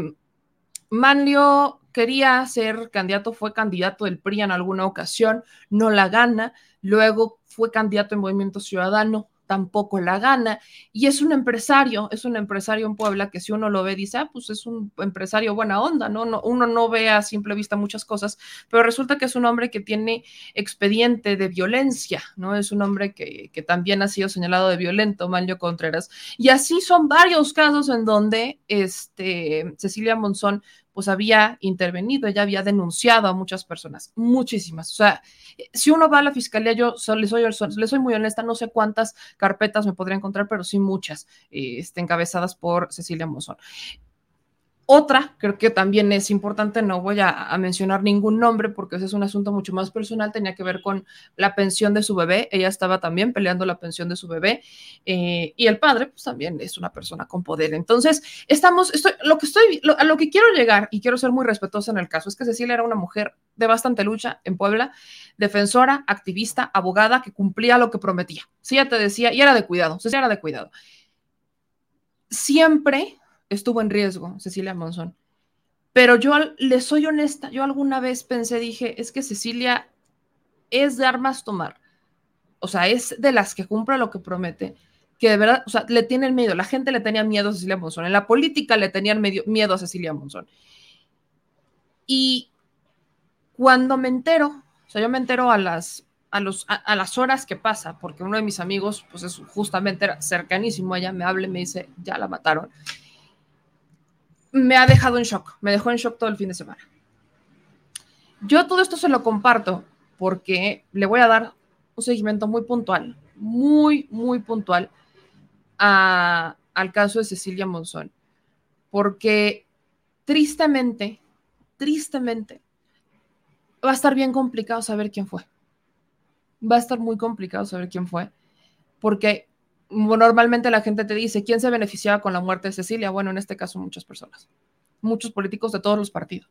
Manlio quería ser candidato, fue candidato del PRI en alguna ocasión, no la gana, luego fue candidato en Movimiento Ciudadano, tampoco la gana. Y es un empresario, es un empresario en Puebla que si uno lo ve dice, ah, pues es un empresario buena onda, ¿no? no uno no ve a simple vista muchas cosas, pero resulta que es un hombre que tiene expediente de violencia, ¿no? Es un hombre que, que también ha sido señalado de violento, Manlio Contreras. Y así son varios casos en donde este, Cecilia Monzón pues había intervenido, ella había denunciado a muchas personas, muchísimas. O sea, si uno va a la fiscalía, yo le soy, soy muy honesta, no sé cuántas carpetas me podría encontrar, pero sí muchas, eh, encabezadas por Cecilia Mozón. Otra, creo que también es importante, no voy a, mencionar ningún nombre porque ese es un asunto mucho más personal, tenía que ver con la pensión de su bebé, ella estaba también peleando la pensión de su bebé eh, y el padre pues también es una persona con poder. Entonces, estamos, lo que estoy, a lo que quiero llegar y quiero ser muy respetuosa en el caso es que Cecilia era una mujer de bastante lucha en Puebla, defensora, activista, abogada que cumplía lo que prometía. Sí, ya te decía, y era de cuidado, Cecilia era de cuidado. Siempre estuvo en riesgo, Cecilia Monzón. Pero yo le soy honesta, yo alguna vez pensé, dije, es que Cecilia es de armas tomar. O sea, es de las que cumple lo que promete, que de verdad, o sea, le tienen miedo. La gente le tenía miedo a Cecilia Monzón. En la política le tenían miedo a Cecilia Monzón. Y cuando me entero, o sea, yo me entero a las, a, los, a, las horas que pasa, porque uno de mis amigos, pues es justamente cercanísimo a ella, me habla y me dice, ya la mataron me ha dejado en shock, me dejó en shock todo el fin de semana. Yo todo esto se lo comparto porque le voy a dar un seguimiento muy puntual, muy, muy puntual al caso de Cecilia Monzón, porque tristemente, tristemente, va a estar bien complicado saber quién fue. Va a estar muy complicado saber quién fue, porque normalmente la gente te dice, ¿quién se beneficiaba con la muerte de Cecilia? Bueno, en este caso muchas personas, muchos políticos de todos los partidos.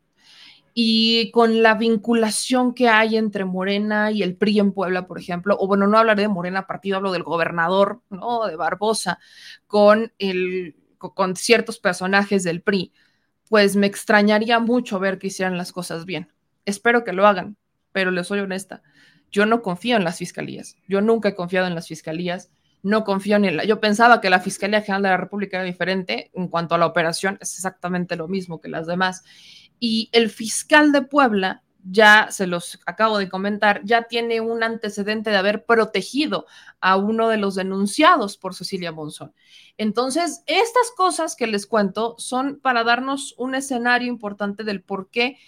Y con la vinculación que hay entre Morena y el PRI en Puebla, por ejemplo, o bueno, no hablaré de Morena partido, hablo del gobernador, ¿no? De Barbosa, con, el, con ciertos personajes del PRI, pues me extrañaría mucho ver que hicieran las cosas bien. Espero que lo hagan, pero les soy honesta, yo no confío en las fiscalías, yo nunca he confiado en las fiscalías no confío en la... Yo pensaba que la Fiscalía General de la República era diferente en cuanto a la operación, es exactamente lo mismo que las demás. Y el fiscal de Puebla, ya se los acabo de comentar, ya tiene un antecedente de haber protegido a uno de los denunciados por Cecilia Monzón. Entonces, estas cosas que les cuento son para darnos un escenario importante del por qué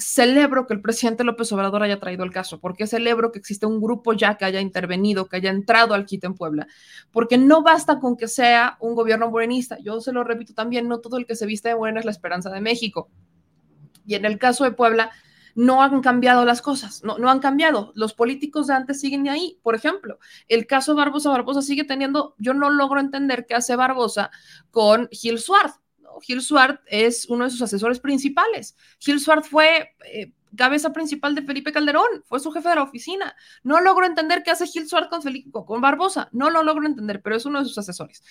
celebro que el presidente López Obrador haya traído el caso, porque celebro que existe un grupo ya que haya intervenido, que haya entrado al quite en Puebla, porque no basta con que sea un gobierno morenista. Yo se lo repito también, no todo el que se viste de morena es la esperanza de México. Y en el caso de Puebla, no han cambiado las cosas, no, no han cambiado. Los políticos de antes siguen ahí. Por ejemplo, el caso Barbosa, Barbosa sigue teniendo, yo no logro entender qué hace Barbosa con Gil Suárez Gil Swart es uno de sus asesores principales. Gil Swart fue eh, cabeza principal de Felipe Calderón, fue su jefe de la oficina. No logro entender qué hace Gil Suárez con, Felipe, con Barbosa, no lo logro entender, pero es uno de sus asesores.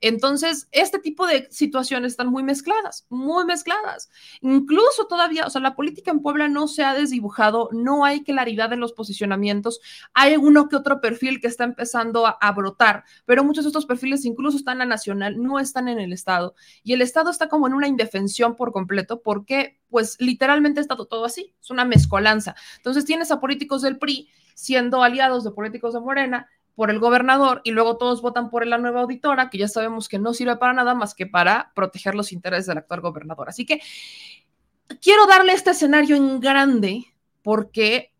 Entonces, este tipo de situaciones están muy mezcladas, muy mezcladas. Incluso todavía, o sea, la política en Puebla no se ha desdibujado, no hay claridad en los posicionamientos, hay uno que otro perfil que está empezando a, brotar, pero muchos de estos perfiles incluso están en la nacional, no están en el Estado, y el Estado está como en una indefensión por completo, porque pues literalmente está todo así, es una mezcolanza. Entonces tienes a políticos del PRI siendo aliados de políticos de Morena por el gobernador y luego todos votan por la nueva auditora, que ya sabemos que no sirve para nada más que para proteger los intereses del actual gobernador. Así que quiero darle este escenario en grande porque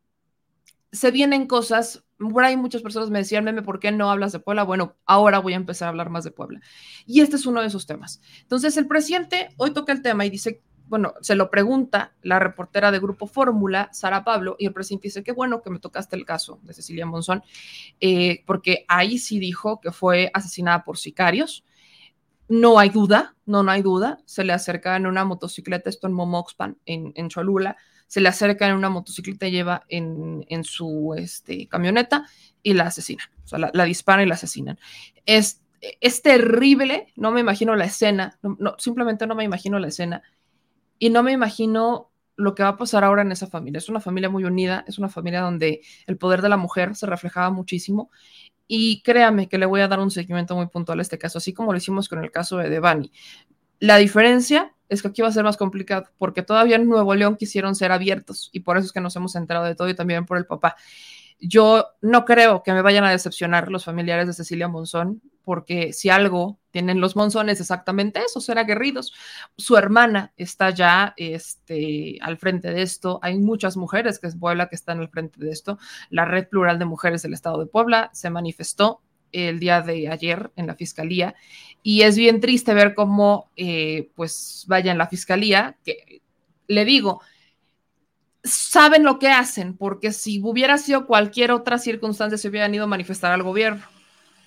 se vienen cosas. Por ahí muchas personas me decían, meme, ¿por qué no hablas de Puebla? Bueno, ahora voy a empezar a hablar más de Puebla. Y este es uno de esos temas. Entonces, el presidente hoy toca el tema y dice bueno, se lo pregunta la reportera de Grupo Fórmula, Sara Pablo, y el presidente dice, qué bueno que me tocaste el caso de Cecilia Monzón, eh, porque ahí sí dijo que fue asesinada por sicarios. No hay duda, no, no hay duda. Se le acerca en una motocicleta, esto en Momoxpan, en, Cholula, se le acerca en una motocicleta, lleva en, en su este, camioneta y la asesina. O sea, la, la y la asesinan. Es, es terrible, no me imagino la escena, no, no, simplemente no me imagino la escena y no me imagino lo que va a pasar ahora en esa familia. Es una familia muy unida, es una familia donde el poder de la mujer se reflejaba muchísimo. Y créame que le voy a dar un seguimiento muy puntual a este caso, así como lo hicimos con el caso de Devani. La diferencia es que aquí va a ser más complicado, porque todavía en Nuevo León quisieron ser abiertos y por eso es que nos hemos enterado de todo y también por el papá. Yo no creo que me vayan a decepcionar los familiares de Cecilia Monzón, porque si algo tienen los Monzones exactamente eso, ser aguerridos. Su hermana está ya este, al frente de esto. Hay muchas mujeres que es Puebla que están al frente de esto. La Red Plural de Mujeres del Estado de Puebla se manifestó el día de ayer en la fiscalía y es bien triste ver cómo eh, pues vaya en la fiscalía, que le digo, saben lo que hacen, porque si hubiera sido cualquier otra circunstancia, se hubieran ido a manifestar al gobierno,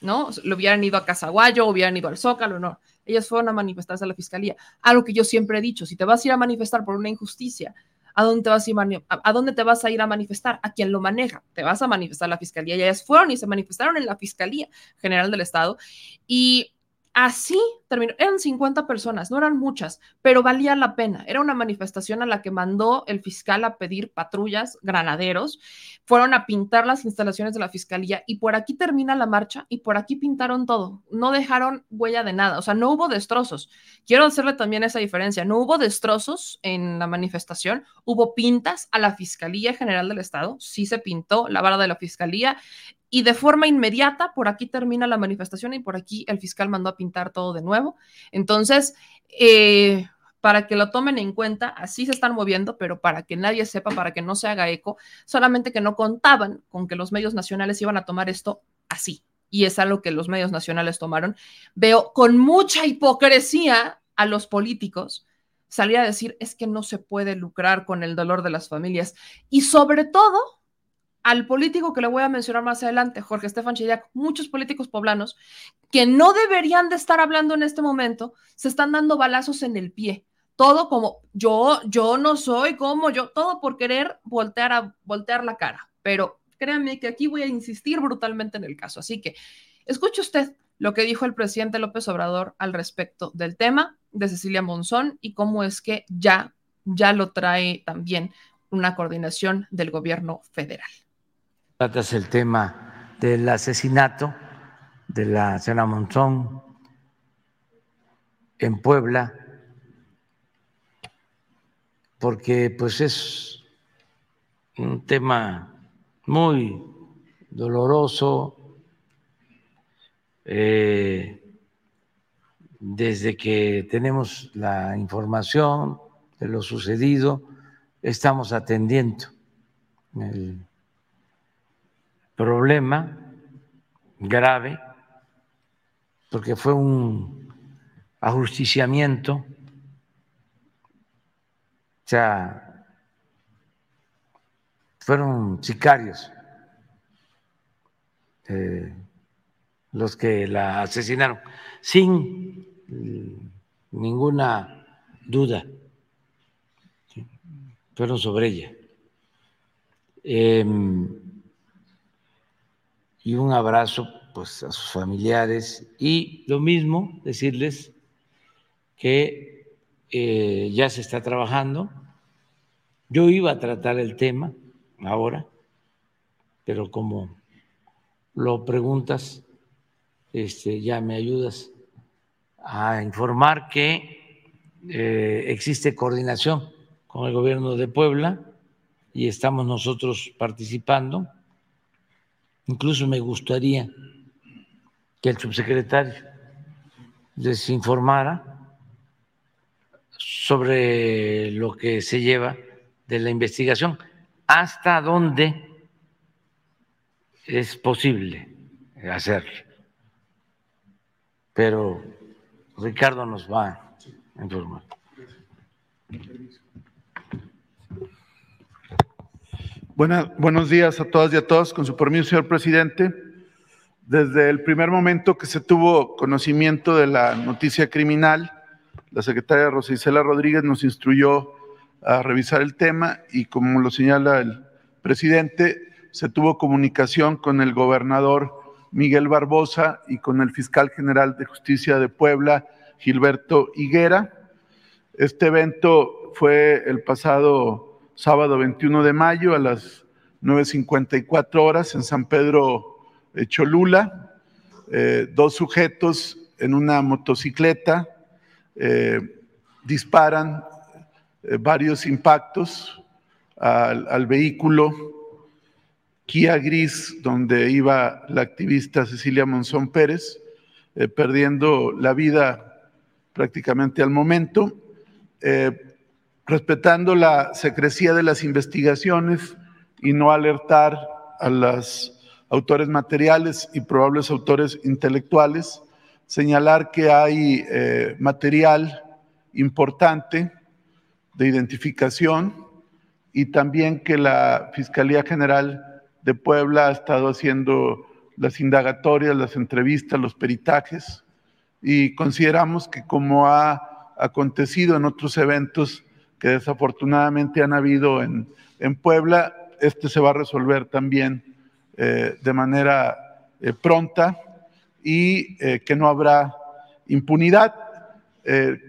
¿no? Lo hubieran ido a Casaguayo, hubieran ido al Zócalo, no. Ellas fueron a manifestarse a la fiscalía. Algo que yo siempre he dicho, si te vas a ir a manifestar por una injusticia, ¿a dónde te vas a ir a, a, dónde te vas a, ir a manifestar? A quien lo maneja. Te vas a manifestar a la fiscalía. Y ellas fueron y se manifestaron en la Fiscalía General del Estado. Y Así terminó. Eran 50 personas, no eran muchas, pero valía la pena. Era una manifestación a la que mandó el fiscal a pedir patrullas, granaderos. Fueron a pintar las instalaciones de la fiscalía y por aquí termina la marcha y por aquí pintaron todo. No dejaron huella de nada, o sea, no hubo destrozos. Quiero hacerle también esa diferencia. No hubo destrozos en la manifestación, hubo pintas a la Fiscalía General del Estado. Sí se pintó la vara de la fiscalía y de forma inmediata, por aquí termina la manifestación y por aquí el fiscal mandó a pintar todo de nuevo. Entonces, eh, para que lo tomen en cuenta, así se están moviendo, pero para que nadie sepa, para que no se haga eco, solamente que no contaban con que los medios nacionales iban a tomar esto así. Y es algo que los medios nacionales tomaron. Veo con mucha hipocresía a los políticos salir a decir es que no se puede lucrar con el dolor de las familias. Y sobre todo, al político que le voy a mencionar más adelante, Jorge Estefan Chidiac, muchos políticos poblanos que no deberían de estar hablando en este momento, se están dando balazos en el pie. Todo como yo, yo no soy como yo, todo por querer voltear a voltear la cara. Pero créanme que aquí voy a insistir brutalmente en el caso. Así que escuche usted lo que dijo el presidente López Obrador al respecto del tema de Cecilia Monzón y cómo es que ya, ya lo trae también una coordinación del gobierno federal. Tratas el tema del asesinato de la señora Monzón en Puebla, porque pues es un tema muy doloroso. Eh, desde que tenemos la información de lo sucedido, estamos atendiendo el problema grave porque fue un ajusticiamiento, o sea, fueron sicarios eh, los que la asesinaron, sin ninguna duda, fueron sobre ella, Em, y un abrazo pues a sus familiares y lo mismo decirles que eh, ya se está trabajando. Yo iba a tratar el tema ahora, pero como lo preguntas, este, ya me ayudas a informar que eh, existe coordinación con el gobierno de Puebla y estamos nosotros participando. Incluso me gustaría que el subsecretario les informara sobre lo que se lleva de la investigación, hasta dónde es posible hacerlo. Pero Ricardo nos va a informar. Buenos días a todas y a todos. Con su permiso, señor presidente. Desde el primer momento que se tuvo conocimiento de la noticia criminal, la secretaria Rosa Rodríguez nos instruyó a revisar el tema y como lo señala el presidente, se tuvo comunicación con el gobernador Miguel Barbosa y con el fiscal general de justicia de Puebla, Gilberto Higuera. Este evento fue el pasado sábado 21 de mayo a las 9.54 horas en San Pedro de Cholula. Eh, dos sujetos en una motocicleta eh, disparan eh, varios impactos al, vehículo Kia Gris donde iba la activista Cecilia Monzón Pérez, perdiendo la vida prácticamente al momento respetando la secrecía de las investigaciones y no alertar a los autores materiales y probables autores intelectuales, señalar que hay eh, material importante de identificación y también que la Fiscalía General de Puebla ha estado haciendo las indagatorias, las entrevistas, los peritajes y consideramos que como ha acontecido en otros eventos que desafortunadamente han habido en, Puebla, este se va a resolver también eh, de manera eh, pronta y eh, que no habrá impunidad,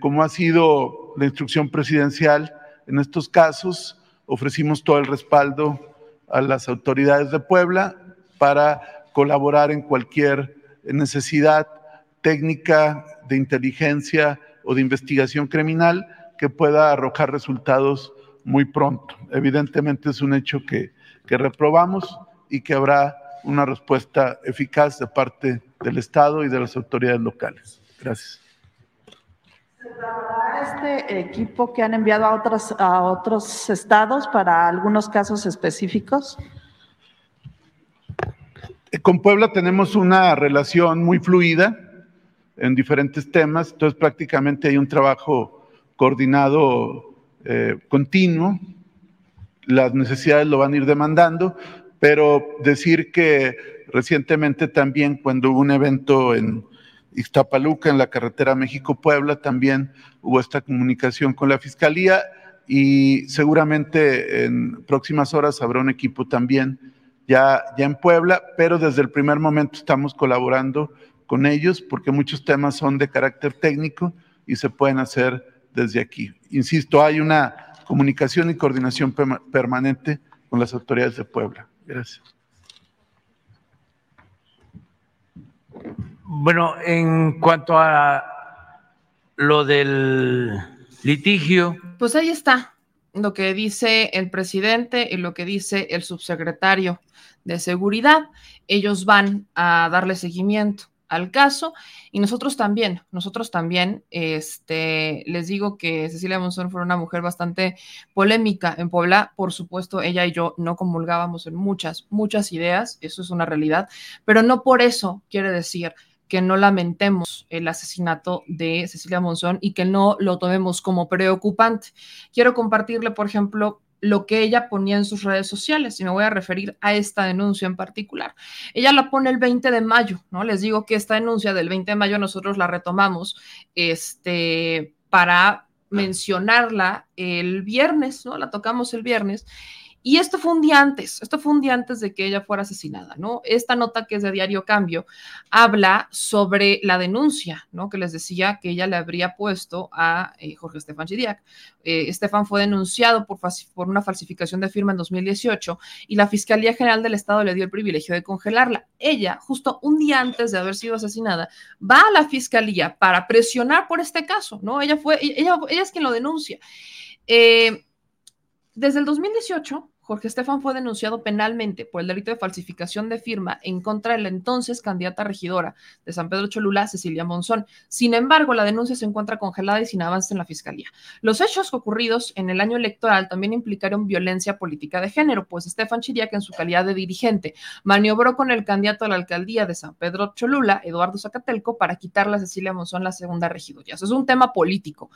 como ha sido la instrucción presidencial en estos casos, ofrecimos todo el respaldo a las autoridades de Puebla para colaborar en cualquier necesidad técnica de inteligencia o de investigación criminal que pueda arrojar resultados muy pronto. Evidentemente es un hecho que, reprobamos y que habrá una respuesta eficaz de parte del Estado y de las autoridades locales. Gracias. este equipo que han enviado a otros, a otros estados para algunos casos específicos? Con Puebla tenemos una relación muy fluida en diferentes temas, entonces prácticamente hay un trabajo coordinado eh, continuo, las necesidades lo van a ir demandando, pero decir que recientemente también cuando hubo un evento en Iztapaluca, en la carretera México-Puebla, también hubo esta comunicación con la Fiscalía y seguramente en próximas horas habrá un equipo también ya, ya en Puebla, pero desde el primer momento estamos colaborando con ellos porque muchos temas son de carácter técnico y se pueden hacer desde aquí. Insisto, hay una comunicación y coordinación permanente con las autoridades de Puebla. Gracias. Bueno, en cuanto a lo del litigio. Pues ahí está lo que dice el presidente y lo que dice el subsecretario de Seguridad. Ellos van a darle seguimiento al caso. Y nosotros también, nosotros también, este, les digo que Cecilia Monzón fue una mujer bastante polémica en Puebla. Por supuesto, ella y yo no comulgábamos en muchas, muchas ideas, eso es una realidad, pero no por eso quiere decir que no lamentemos el asesinato de Cecilia Monzón y que no lo tomemos como preocupante. Quiero compartirle, por ejemplo, lo que ella ponía en sus redes sociales y me voy a referir a esta denuncia en particular. Ella la pone el 20 de mayo, ¿no? Les digo que esta denuncia del 20 de mayo nosotros la retomamos este, para mencionarla el viernes, ¿no? La tocamos el viernes Y esto fue un día antes, esto fue un día antes de que ella fuera asesinada, ¿no? Esta nota que es de Diario Cambio habla sobre la denuncia, ¿no? Que les decía que ella le habría puesto a eh, Jorge Estefan Chidiac. Eh, Estefan fue denunciado por, por una falsificación de firma en 2018 y la Fiscalía General del Estado le dio el privilegio de congelarla. Ella, justo un día antes de haber sido asesinada, va a la Fiscalía para presionar por este caso, ¿no? Ella fue, ella, ella es quien lo denuncia. Eh, desde el 2018, Jorge Estefan fue denunciado penalmente por el delito de falsificación de firma en contra de la entonces candidata regidora de San Pedro Cholula, Cecilia Monzón. Sin embargo, la denuncia se encuentra congelada y sin avance en la fiscalía. Los hechos ocurridos en el año electoral también implicaron violencia política de género, pues Estefan Chiriac, en su calidad de dirigente, maniobró con el candidato a la alcaldía de San Pedro Cholula, Eduardo Zacatelco, para quitarle a Cecilia Monzón la segunda regiduría. Eso es un tema político.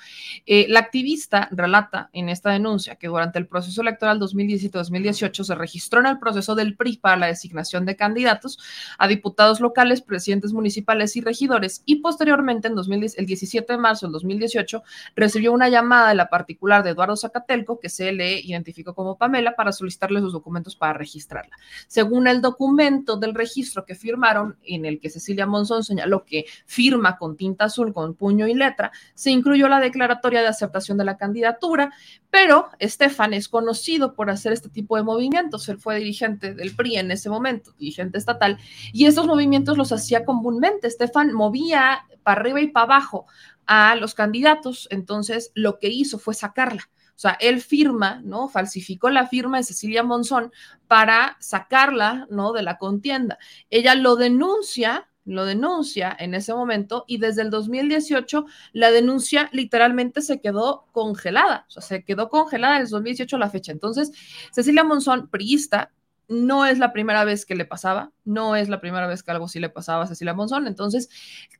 Eh, la activista relata en esta denuncia que durante el proceso electoral 2017 2018 se registró en el proceso del PRI para la designación de candidatos a diputados locales, presidentes municipales y regidores y posteriormente en 2010, el 17 de marzo del 2018 recibió una llamada de la particular de Eduardo Zacatelco que se le identificó como Pamela para solicitarle sus documentos para registrarla. Según el documento del registro que firmaron en el que Cecilia Monzón señaló que firma con tinta azul con puño y letra, se incluyó la declaratoria de aceptación de la candidatura, pero Estefan es conocido por hacer este tipo de movimientos. Él fue dirigente del PRI en ese momento, dirigente estatal, y estos movimientos los hacía comúnmente. Estefan movía para arriba y para abajo a los candidatos, entonces lo que hizo fue sacarla. O sea, él firma, ¿no? Falsificó la firma de Cecilia Monzón para sacarla, ¿no? De la contienda. Ella lo denuncia lo denuncia en ese momento y desde el 2018 la denuncia literalmente se quedó congelada, o sea, se quedó congelada desde el 2018 la fecha. Entonces, Cecilia Monzón, priista, no es la primera vez que le pasaba, no es la primera vez que algo sí le pasaba a Cecilia Monzón. Entonces,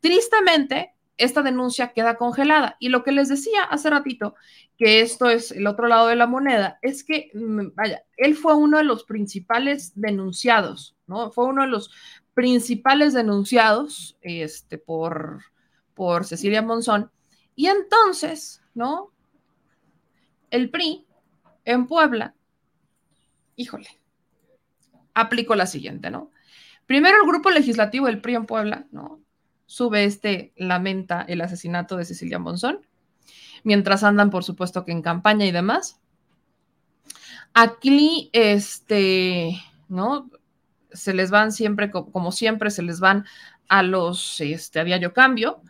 tristemente, esta denuncia queda congelada. Y lo que les decía hace ratito, que esto es el otro lado de la moneda, es que, mm, vaya, él fue uno de los principales denunciados, ¿no? Fue uno de los principales denunciados este, por, por Cecilia Monzón. Y entonces, ¿no? El PRI en Puebla, híjole, aplicó la siguiente, ¿no? Primero el grupo legislativo del PRI en Puebla, ¿no? Sube este, lamenta el asesinato de Cecilia Monzón, mientras andan, por supuesto, que en campaña y demás. Aquí, este, ¿no? Se les van siempre, como siempre, se les van a los, este, a diario cambio.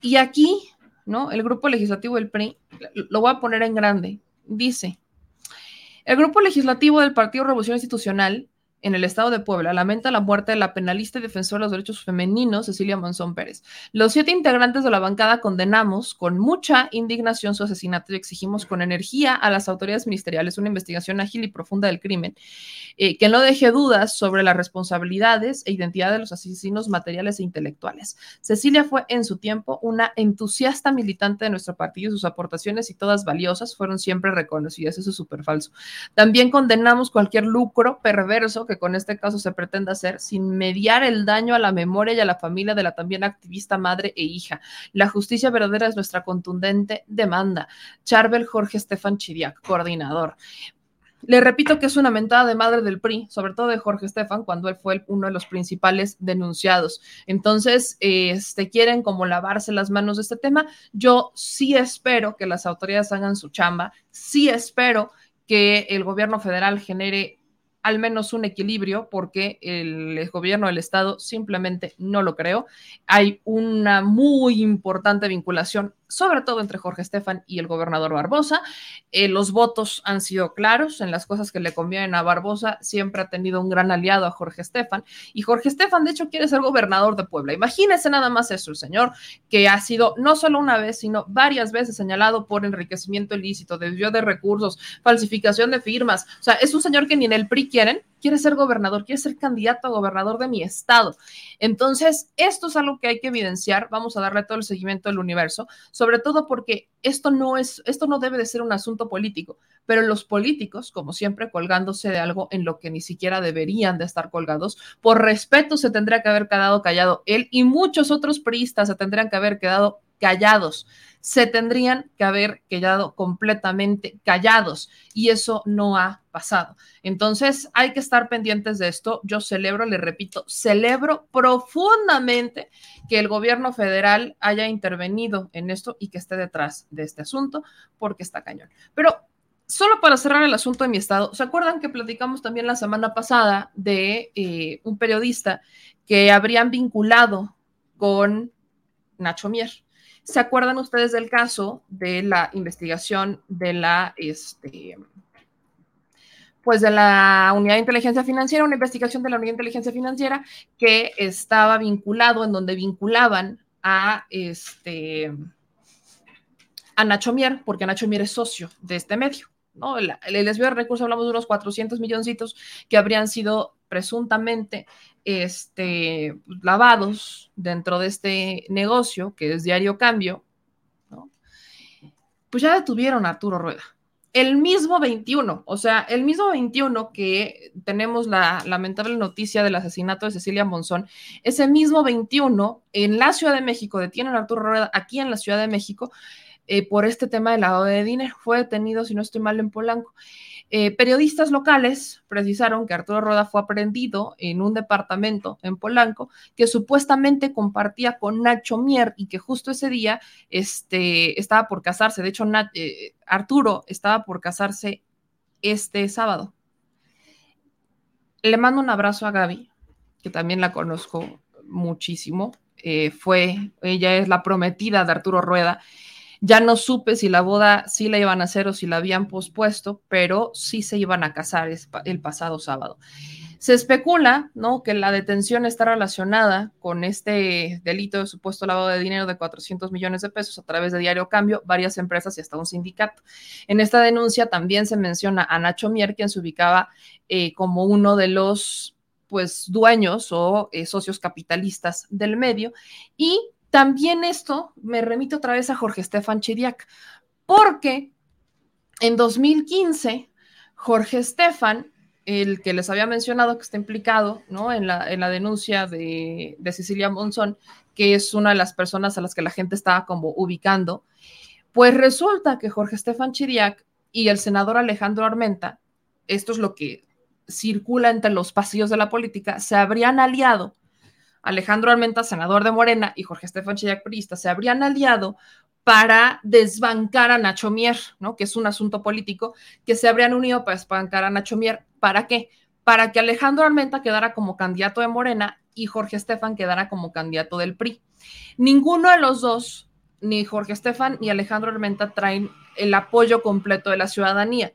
Y aquí, ¿no? El grupo legislativo del PRI, lo voy a poner en grande, dice, el grupo legislativo del Partido Revolución Institucional en el estado de Puebla lamenta la muerte de la penalista y defensora de los derechos femeninos Cecilia Monzón Pérez. Los siete integrantes de la bancada condenamos con mucha indignación su asesinato y exigimos con energía a las autoridades ministeriales una investigación ágil y profunda del crimen eh, que no deje dudas sobre las responsabilidades e identidad de los asesinos materiales e intelectuales. Cecilia fue en su tiempo una entusiasta militante de nuestro partido y sus aportaciones y todas valiosas fueron siempre reconocidas. Eso es súper falso. También condenamos cualquier lucro perverso que con este caso se pretende hacer sin mediar el daño a la memoria y a la familia de la también activista madre e hija. La justicia verdadera es nuestra contundente demanda. Charbel Jorge Estefan Chidiac, coordinador. Le repito que es una mentada de madre del PRI, sobre todo de Jorge Estefan, cuando él fue uno de los principales denunciados. Entonces, este, quieren como lavarse las manos de este tema. Yo sí espero que las autoridades hagan su chamba, sí espero que el gobierno federal genere al menos un equilibrio, porque el gobierno del Estado simplemente no lo creo. Hay una muy importante vinculación sobre todo entre Jorge Estefan y el gobernador Barbosa. Eh, los votos han sido claros en las cosas que le convienen a Barbosa. Siempre ha tenido un gran aliado a Jorge Estefan. Y Jorge Estefan, de hecho, quiere ser gobernador de Puebla. Imagínese nada más eso, el señor, que ha sido no solo una vez, sino varias veces señalado por enriquecimiento ilícito, desvío de recursos, falsificación de firmas. O sea, es un señor que ni en el PRI quieren, quiere ser gobernador, quiere ser candidato a gobernador de mi estado. Entonces, esto es algo que hay que evidenciar. Vamos a darle todo el seguimiento del universo sobre todo porque esto no es, esto no debe de ser un asunto político, pero los políticos, como siempre, colgándose de algo en lo que ni siquiera deberían de estar colgados, por respeto se tendría que haber quedado callado él y muchos otros priistas se tendrían que haber quedado callados se tendrían que haber quedado completamente callados y eso no ha pasado. Entonces hay que estar pendientes de esto. Yo celebro, le repito, celebro profundamente que el gobierno federal haya intervenido en esto y que esté detrás de este asunto porque está cañón. Pero solo para cerrar el asunto de mi estado, ¿se acuerdan que platicamos también la semana pasada de eh, un periodista que habrían vinculado con Nacho Mier? ¿Se acuerdan ustedes del caso de la investigación de la, este, pues de la unidad de inteligencia financiera, una investigación de la unidad de inteligencia financiera que estaba vinculado, en donde vinculaban a este a Nacho Mier, porque Nacho Mier es socio de este medio. ¿no? El, desvío de recursos hablamos de unos 400 milloncitos que habrían sido presuntamente este, lavados dentro de este negocio que es Diario Cambio, pues ya detuvieron a Arturo Rueda. El mismo 21, o sea, el mismo 21 que tenemos la lamentable noticia del asesinato de Cecilia Monzón, ese mismo 21 en la Ciudad de México detienen a Arturo Rueda aquí en la Ciudad de México eh, por este tema de lavado de dinero. Fue detenido, si no estoy mal, en Polanco. Eh, periodistas locales precisaron que Arturo Roda fue aprendido en un departamento en Polanco que supuestamente compartía con Nacho Mier y que justo ese día este, estaba por casarse. De hecho, eh, Arturo estaba por casarse este sábado. Le mando un abrazo a Gaby, que también la conozco muchísimo. Fue, ella es la prometida de Arturo Rueda ya no supe si la boda sí la iban a hacer o si la habían pospuesto, pero sí se iban a casar el pasado sábado. Se especula, ¿no? Que la detención está relacionada con este delito de supuesto lavado de dinero de 400 millones de pesos a través de Diario Cambio, varias empresas y hasta un sindicato. En esta denuncia también se menciona a Nacho Mier, quien se ubicaba eh, como uno de los pues dueños o eh, socios capitalistas del medio y también esto me remite otra vez a Jorge Estefan Chiriac, porque en 2015 Jorge Estefan, el que les había mencionado que está implicado ¿no? en, la, en la denuncia de, de Cecilia Monzón, que es una de las personas a las que la gente estaba como ubicando, pues resulta que Jorge Estefan Chiriac y el senador Alejandro Armenta, esto es lo que circula entre los pasillos de la política, se habrían aliado Alejandro Almenta, senador de Morena, y Jorge Estefan Chillac, priista, se habrían aliado para desbancar a Nacho Mier, ¿no? Que es un asunto político, que se habrían unido para desbancar a Nacho Mier. ¿Para qué? Para que Alejandro Almenta quedara como candidato de Morena y Jorge Estefan quedara como candidato del PRI. Ninguno de los dos, ni Jorge Estefan ni Alejandro Armenta, traen el apoyo completo de la ciudadanía.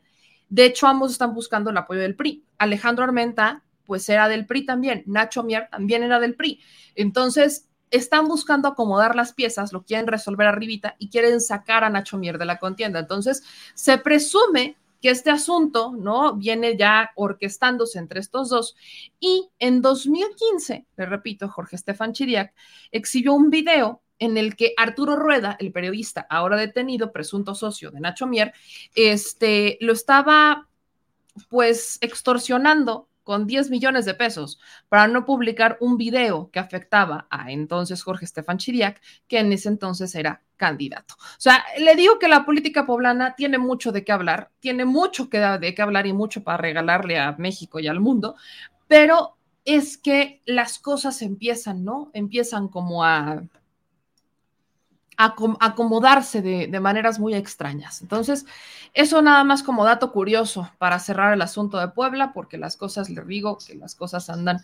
De hecho, ambos están buscando el apoyo del PRI. Alejandro Armenta pues era del PRI también, Nacho Mier también era del PRI. Entonces, están buscando acomodar las piezas, lo quieren resolver arribita y quieren sacar a Nacho Mier de la contienda. Entonces, se presume que este asunto, ¿no? Viene ya orquestándose entre estos dos. Y en 2015, le repito, Jorge Estefan Chiriac exhibió un video en el que Arturo Rueda, el periodista ahora detenido, presunto socio de Nacho Mier, este, lo estaba pues extorsionando con 10 millones de pesos para no publicar un video que afectaba a entonces Jorge Estefan Chiriac, que en ese entonces era candidato. O sea, le digo que la política poblana tiene mucho de qué hablar, tiene mucho que, de qué hablar y mucho para regalarle a México y al mundo, pero es que las cosas empiezan, ¿no? Empiezan como a acomodarse de, de, maneras muy extrañas. Entonces, eso nada más como dato curioso para cerrar el asunto de Puebla, porque las cosas, le digo que las cosas andan,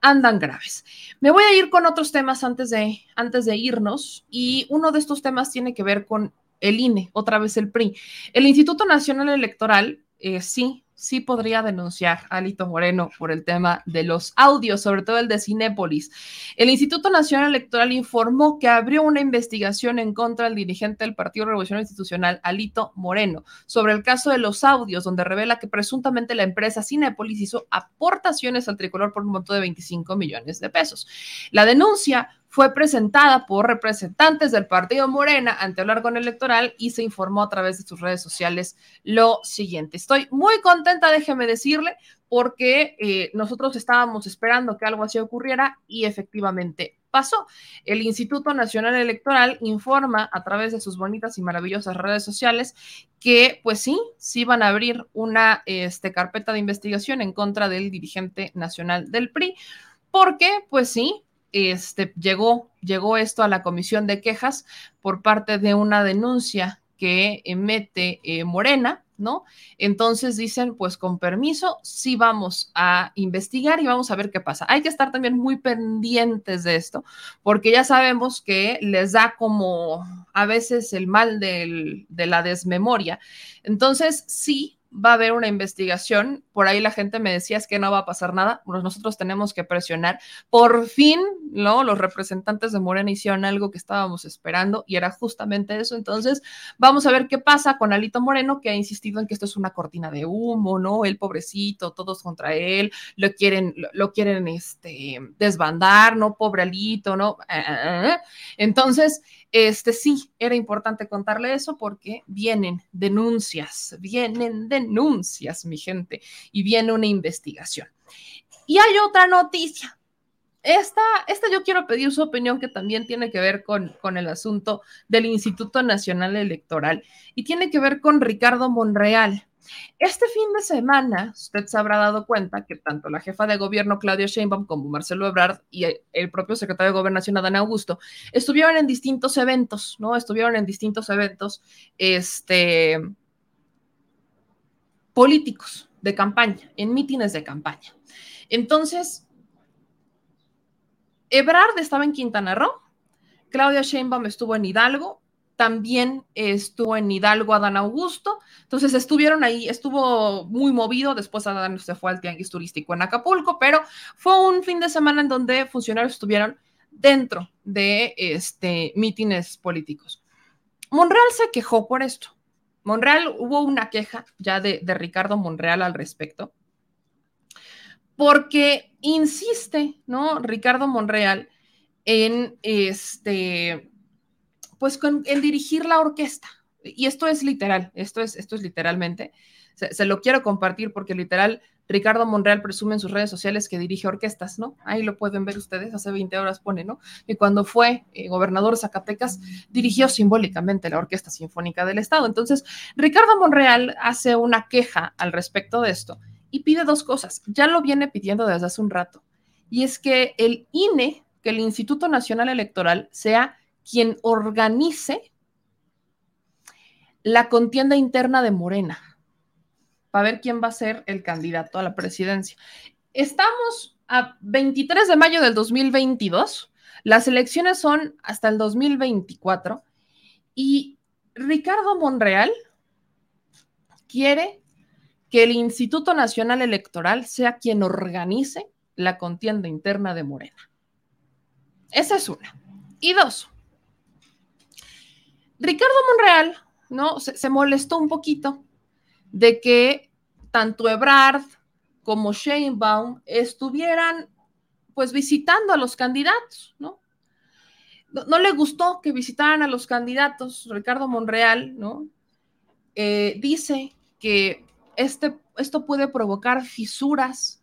andan graves. Me voy a ir con otros temas antes de, antes de irnos, y uno de estos temas tiene que ver con el INE, otra vez el PRI. El Instituto Nacional Electoral, eh, sí, sí podría denunciar a Alito Moreno por el tema de los audios, sobre todo el de Cinépolis. El Instituto Nacional Electoral informó que abrió una investigación en contra del dirigente del Partido Revolución Institucional, Alito Moreno, sobre el caso de los audios, donde revela que presuntamente la empresa Cinépolis hizo aportaciones al tricolor por un monto de 25 millones de pesos. La denuncia fue presentada por representantes del partido Morena ante el órgano electoral y se informó a través de sus redes sociales lo siguiente. Estoy muy contenta, déjeme decirle, porque eh, nosotros estábamos esperando que algo así ocurriera y efectivamente pasó. El Instituto Nacional Electoral informa a través de sus bonitas y maravillosas redes sociales que, pues sí, sí van a abrir una este, carpeta de investigación en contra del dirigente nacional del PRI, porque, pues sí, este, llegó, llegó esto a la comisión de quejas por parte de una denuncia que emite eh, Morena, ¿no? Entonces dicen, pues con permiso, sí vamos a investigar y vamos a ver qué pasa. Hay que estar también muy pendientes de esto, porque ya sabemos que les da como a veces el mal de la desmemoria. Entonces, sí, va a haber una investigación. Por ahí la gente me decía es que no va a pasar nada. Pues nosotros tenemos que presionar. Por fin, ¿no? Los representantes de Morena hicieron algo que estábamos esperando y era justamente eso. Entonces, vamos a ver qué pasa con Alito Moreno, que ha insistido en que esto es una cortina de humo, ¿no? El pobrecito, todos contra él, lo quieren, lo, quieren este, desbandar, ¿no? Pobre Alito, ¿no? Ah, ah, ah. Entonces, este sí, era importante contarle eso porque vienen denuncias, vienen denuncias, mi gente, y viene una investigación. Y hay otra noticia. Esta, esta yo quiero pedir su opinión que también tiene que ver con, con el asunto del Instituto Nacional Electoral y tiene que ver con Ricardo Monreal. Este fin de semana, usted se habrá dado cuenta que tanto la jefa de gobierno Claudia Sheinbaum como Marcelo Ebrard y el propio secretario de Gobernación Adán Augusto estuvieron en distintos eventos, ¿no? Estuvieron en distintos eventos este, políticos de campaña, en mítines de campaña. Entonces, Ebrard estaba en Quintana Roo, Claudia Sheinbaum estuvo en Hidalgo también estuvo en Hidalgo Adán Augusto, entonces estuvieron ahí, estuvo muy movido, después Adán se fue al tianguis turístico en Acapulco, pero fue un fin de semana en donde funcionarios estuvieron dentro de este mítines políticos. Monreal se quejó por esto. Monreal hubo una queja ya de, de Ricardo Monreal al respecto, porque insiste, ¿no? Ricardo Monreal en este pues en dirigir la orquesta. Y esto es literal, esto es, esto es literalmente. Se, lo quiero compartir porque literal Ricardo Monreal presume en sus redes sociales que dirige orquestas, ¿no? Ahí lo pueden ver ustedes, hace 20 horas pone, ¿no? Y cuando fue eh, gobernador de Zacatecas, dirigió simbólicamente la Orquesta Sinfónica del Estado. Entonces, Ricardo Monreal hace una queja al respecto de esto y pide dos cosas. Ya lo viene pidiendo desde hace un rato. Y es que el INE, que el Instituto Nacional Electoral, sea quien organice la contienda interna de Morena para ver quién va a ser el candidato a la presidencia. Estamos a 23 de mayo del 2022, las elecciones son hasta el 2024 y Ricardo Monreal quiere que el Instituto Nacional Electoral sea quien organice la contienda interna de Morena. Esa es una. Y dos, Ricardo Monreal, ¿no? Se, molestó un poquito de que tanto Ebrard como Sheinbaum estuvieran pues visitando a los candidatos, ¿no? No, le gustó que visitaran a los candidatos. Ricardo Monreal, ¿no? Eh, dice que este, esto puede provocar fisuras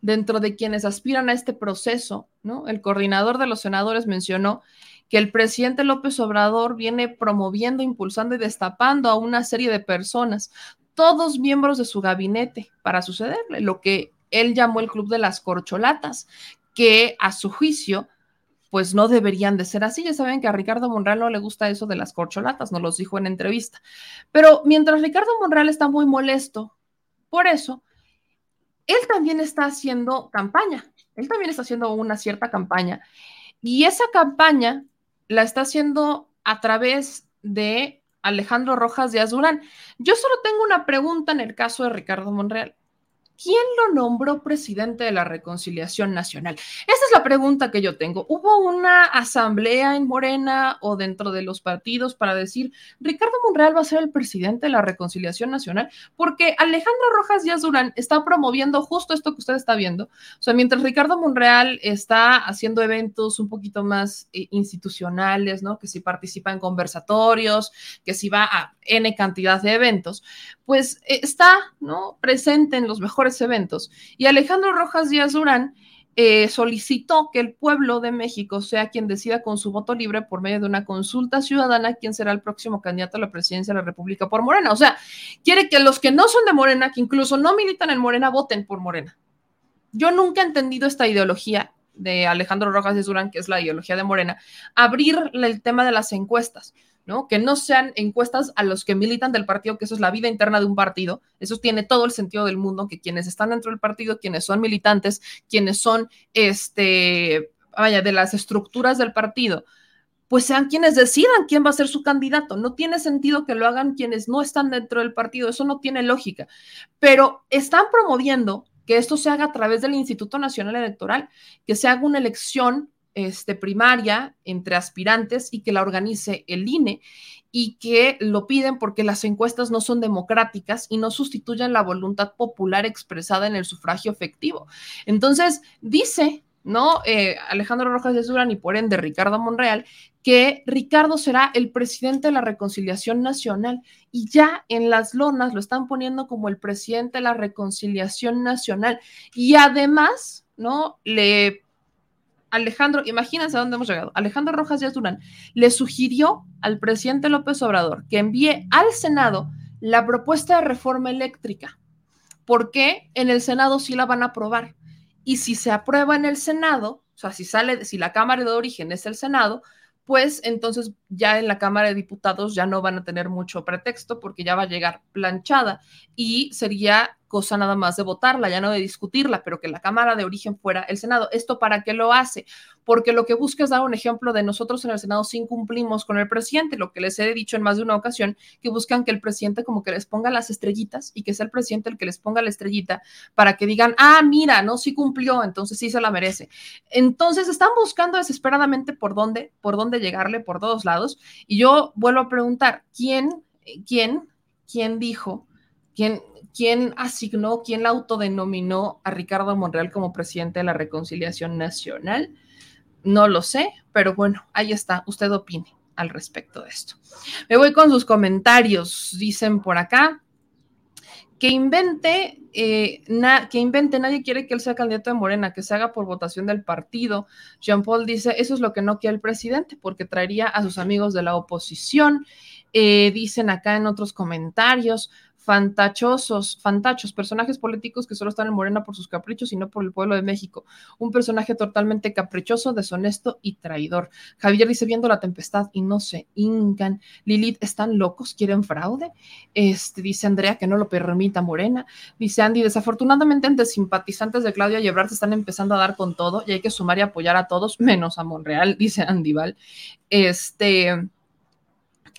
dentro de quienes aspiran a este proceso, ¿no? El coordinador de los senadores mencionó que el presidente López Obrador viene promoviendo, impulsando y destapando a una serie de personas, todos miembros de su gabinete, para sucederle lo que él llamó el Club de las Corcholatas, que a su juicio, pues no deberían de ser así. Ya saben que a Ricardo Monreal no le gusta eso de las corcholatas, nos los dijo en entrevista. Pero mientras Ricardo Monreal está muy molesto por eso, él también está haciendo campaña, él también está haciendo una cierta campaña. Y esa campaña la está haciendo a través de Alejandro Rojas de Azurán. Yo solo tengo una pregunta en el caso de Ricardo Monreal. ¿Quién lo nombró presidente de la Reconciliación Nacional? Esa es la pregunta que yo tengo. ¿Hubo una asamblea en Morena o dentro de los partidos para decir, Ricardo Monreal va a ser el presidente de la Reconciliación Nacional? Porque Alejandro Rojas Díaz Durán está promoviendo justo esto que usted está viendo. O sea, mientras Ricardo Monreal está haciendo eventos un poquito más eh, institucionales, ¿no? Que si participa en conversatorios, que si va a N cantidad de eventos, pues eh, está, ¿no? Presente en los mejores eventos. Y Alejandro Rojas Díaz Durán eh, solicitó que el pueblo de México sea quien decida con su voto libre por medio de una consulta ciudadana quién será el próximo candidato a la presidencia de la República por Morena. O sea, quiere que los que no son de Morena, que incluso no militan en Morena, voten por Morena. Yo nunca he entendido esta ideología de Alejandro Rojas de Durán, que es la ideología de Morena, abrir el tema de las encuestas. ¿No? Que no sean encuestas a los que militan del partido, que eso es la vida interna de un partido. Eso tiene todo el sentido del mundo, que quienes están dentro del partido, quienes son militantes, quienes son, este, vaya, de las estructuras del partido, pues sean quienes decidan quién va a ser su candidato. No tiene sentido que lo hagan quienes no están dentro del partido, eso no tiene lógica. Pero están promoviendo que esto se haga a través del Instituto Nacional Electoral, que se haga una elección este, primaria entre aspirantes y que la organice el INE y que lo piden porque las encuestas no son democráticas y no sustituyen la voluntad popular expresada en el sufragio efectivo. Entonces, dice, ¿no? Eh, Alejandro Rojas de Durán y por ende Ricardo Monreal, que Ricardo será el presidente de la reconciliación nacional y ya en las lonas lo están poniendo como el presidente de la reconciliación nacional y además, ¿no? Le Alejandro, imagínense a dónde hemos llegado. Alejandro Rojas Díaz Durán le sugirió al presidente López Obrador que envíe al Senado la propuesta de reforma eléctrica, porque en el Senado sí la van a aprobar. Y si se aprueba en el Senado, o sea, si sale, si la Cámara de origen es el Senado, pues entonces ya en la Cámara de Diputados ya no van a tener mucho pretexto porque ya va a llegar planchada y sería cosa nada más de votarla, ya no de discutirla, pero que la Cámara de origen fuera el Senado. ¿Esto para qué lo hace? Porque lo que busca es dar un ejemplo de nosotros en el Senado sin cumplimos con el presidente, lo que les he dicho en más de una ocasión, que buscan que el presidente como que les ponga las estrellitas y que sea el presidente el que les ponga la estrellita para que digan, ah, mira, no, sí cumplió, entonces sí se la merece. Entonces están buscando desesperadamente por dónde, por dónde llegarle por todos lados. Y yo vuelvo a preguntar, ¿quién, quién, quién dijo? ¿Quién, ¿Quién asignó, quién la autodenominó a Ricardo Monreal como presidente de la Reconciliación Nacional? No lo sé, pero bueno, ahí está, usted opine al respecto de esto. Me voy con sus comentarios, dicen por acá. Que invente, eh, que invente, nadie quiere que él sea candidato de Morena, que se haga por votación del partido. Jean Paul dice, eso es lo que no quiere el presidente, porque traería a sus amigos de la oposición. Eh, dicen acá en otros comentarios, fantachosos, fantachos, personajes políticos que solo están en Morena por sus caprichos y no por el pueblo de México. Un personaje totalmente caprichoso, deshonesto y traidor. Javier dice, viendo la tempestad y no se hincan. Lilith, ¿están locos? ¿Quieren fraude? Este, dice Andrea que no lo permita Morena. Dice Andy, desafortunadamente entre simpatizantes de Claudia Ebrard se están empezando a dar con todo y hay que sumar y apoyar a todos, menos a Monreal, dice Andy Val. Este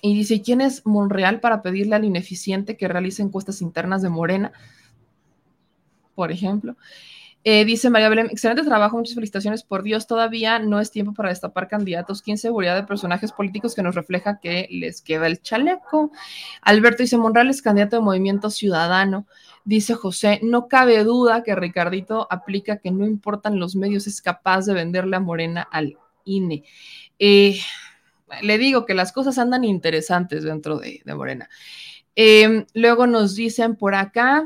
y dice, ¿quién es Monreal para pedirle al ineficiente que realice encuestas internas de Morena? Por ejemplo. Eh, dice María Belén, excelente trabajo, muchas felicitaciones. Por Dios, todavía no es tiempo para destapar candidatos. ¿Quién seguridad de personajes políticos que nos refleja que les queda el chaleco? Alberto dice, Monreal es candidato de Movimiento Ciudadano. Dice José, no cabe duda que Ricardito aplica que no importan los medios, es capaz de venderle a Morena al INE. Eh, le digo que las cosas andan interesantes dentro de, Morena. Em, luego nos dicen por acá,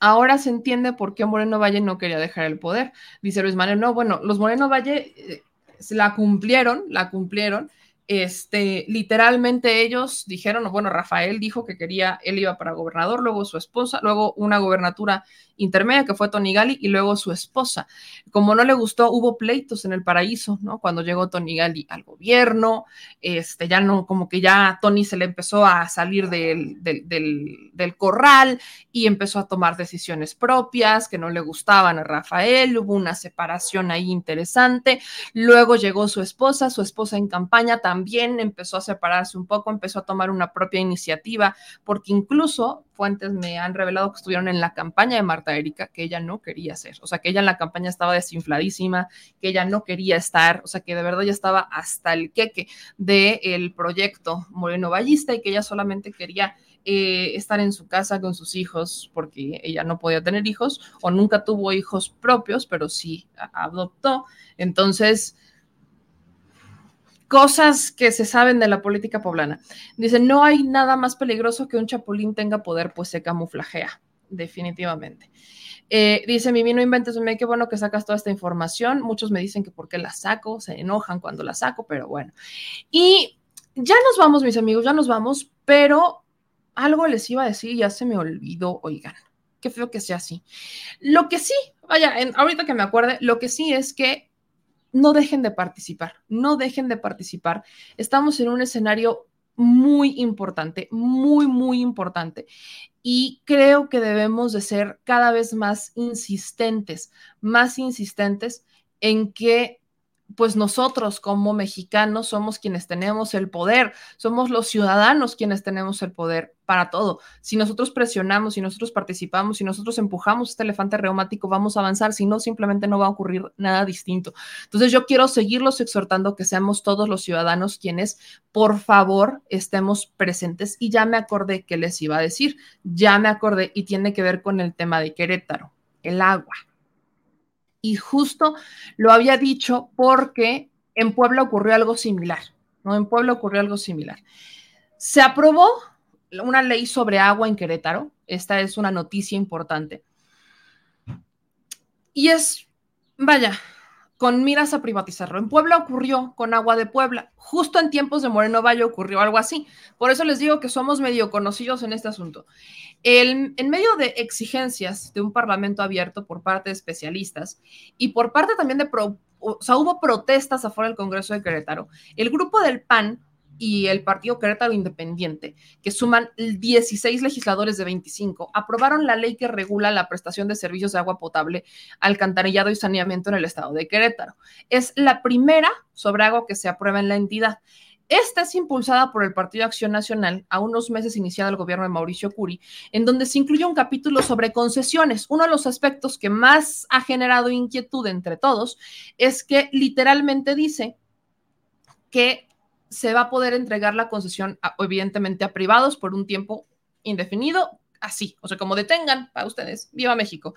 ahora se entiende por qué Moreno Valle no quería dejar el poder. Dice Luis Manuel, no, bueno, los Moreno Valle eh, la cumplieron, la cumplieron, este, literalmente ellos dijeron, bueno, Rafael dijo que quería, él iba para gobernador, luego su esposa, luego una gobernatura intermedia que fue Tony Gali y luego su esposa. Como no le gustó, hubo pleitos en el paraíso, ¿no? Cuando llegó Tony Gali al gobierno, este, ya no, como que ya Tony se le empezó a salir del, del, del corral y empezó a tomar decisiones propias que no le gustaban a Rafael, hubo una separación ahí interesante, luego llegó su esposa, su esposa en campaña también también empezó a separarse un poco, empezó a tomar una propia iniciativa, porque incluso fuentes me han revelado que estuvieron en la campaña de Marta Erika, que ella no quería hacer, o sea, que ella en la campaña estaba desinfladísima, que ella no quería estar, o sea, que de verdad ya estaba hasta el queque del proyecto Moreno Ballista y que ella solamente quería eh, estar en su casa con sus hijos, porque ella no podía tener hijos o nunca tuvo hijos propios, pero sí adoptó. Entonces, cosas que se saben de la política poblana. Dice, no hay nada más peligroso que un chapulín tenga poder, pues se camuflajea. definitivamente. Eh, dice Mimi, no inventes, me qué bueno que sacas toda esta información. Muchos me dicen que por qué la saco, se enojan cuando la saco, pero bueno. Y ya nos vamos, mis amigos, ya nos vamos, pero algo les iba a decir ya se me olvidó, oigan, qué feo que sea así. Lo que sí, vaya, ahorita que me acuerde, lo que sí es que no dejen de participar, no dejen de participar. Estamos en un escenario muy importante, muy, muy importante. Y creo que debemos de ser cada vez más insistentes, más insistentes en que pues nosotros como mexicanos somos quienes tenemos el poder, somos los ciudadanos quienes tenemos el poder para todo. Si nosotros presionamos, si nosotros participamos, si nosotros empujamos este elefante reumático, vamos a avanzar, si no, simplemente no va a ocurrir nada distinto. Entonces yo quiero seguirlos exhortando que seamos todos los ciudadanos quienes, por favor, estemos presentes. Y ya me acordé que les iba a decir, ya me acordé y tiene que ver con el tema de Querétaro, el agua. Y justo lo había dicho porque en Puebla ocurrió algo similar, ¿no? En Puebla ocurrió algo similar. Se aprobó una ley sobre agua en Querétaro. Esta es una noticia importante. Y es, vaya, con miras a privatizarlo. En Puebla ocurrió con Agua de Puebla. Justo en tiempos de Moreno Valle ocurrió algo así. Por eso les digo que somos medio conocidos en este asunto. en medio de exigencias de un parlamento abierto por parte de especialistas y por parte también de, o sea, hubo protestas afuera del Congreso de Querétaro, el grupo del PAN y el Partido Querétaro Independiente, que suman 16 legisladores de 25, aprobaron la ley que regula la prestación de servicios de agua potable, alcantarillado y saneamiento en el estado de Querétaro. Es la primera sobre agua que se aprueba en la entidad. Esta es impulsada por el Partido Acción Nacional a unos meses iniciado el gobierno de Mauricio Curi, en donde se incluye un capítulo sobre concesiones. Uno de los aspectos que más ha generado inquietud entre todos es que literalmente dice que se va a poder entregar la concesión, evidentemente, a privados por un tiempo indefinido, así, o sea, como detengan para ustedes. Viva México.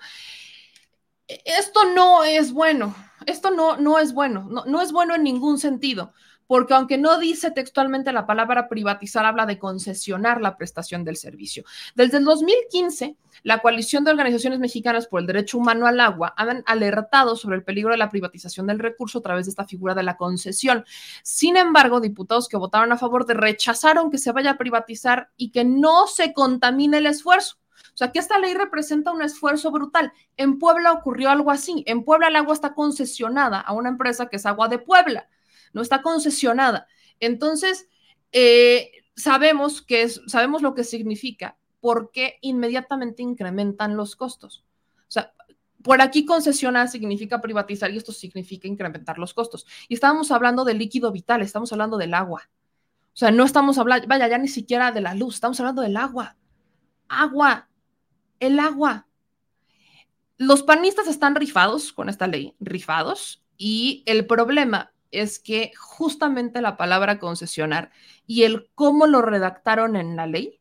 E, esto no es bueno, esto no, no es bueno, no, no es bueno en ningún sentido porque aunque no dice textualmente la palabra privatizar, habla de concesionar la prestación del servicio. Desde el 2015, la coalición de organizaciones mexicanas por el derecho humano al agua han alertado sobre el peligro de la privatización del recurso a través de esta figura de la concesión. Sin embargo, diputados que votaron a favor de rechazaron que se vaya a privatizar y que no se contamine el esfuerzo. O sea, que esta ley representa un esfuerzo brutal. En Puebla ocurrió algo así. En Puebla el agua está concesionada a una empresa que es Agua de Puebla no está concesionada. Entonces, eh, sabemos, que sabemos lo que significa, porque inmediatamente incrementan los costos. O sea, por aquí concesionar significa privatizar y esto significa incrementar los costos. Y estábamos hablando del líquido vital, estamos hablando del agua. O sea, no estamos hablando, vaya, ya ni siquiera de la luz, estamos hablando del agua. Agua, el agua. Los panistas están rifados con esta ley, rifados, y el problema es que justamente la palabra concesionar y el cómo lo redactaron en la ley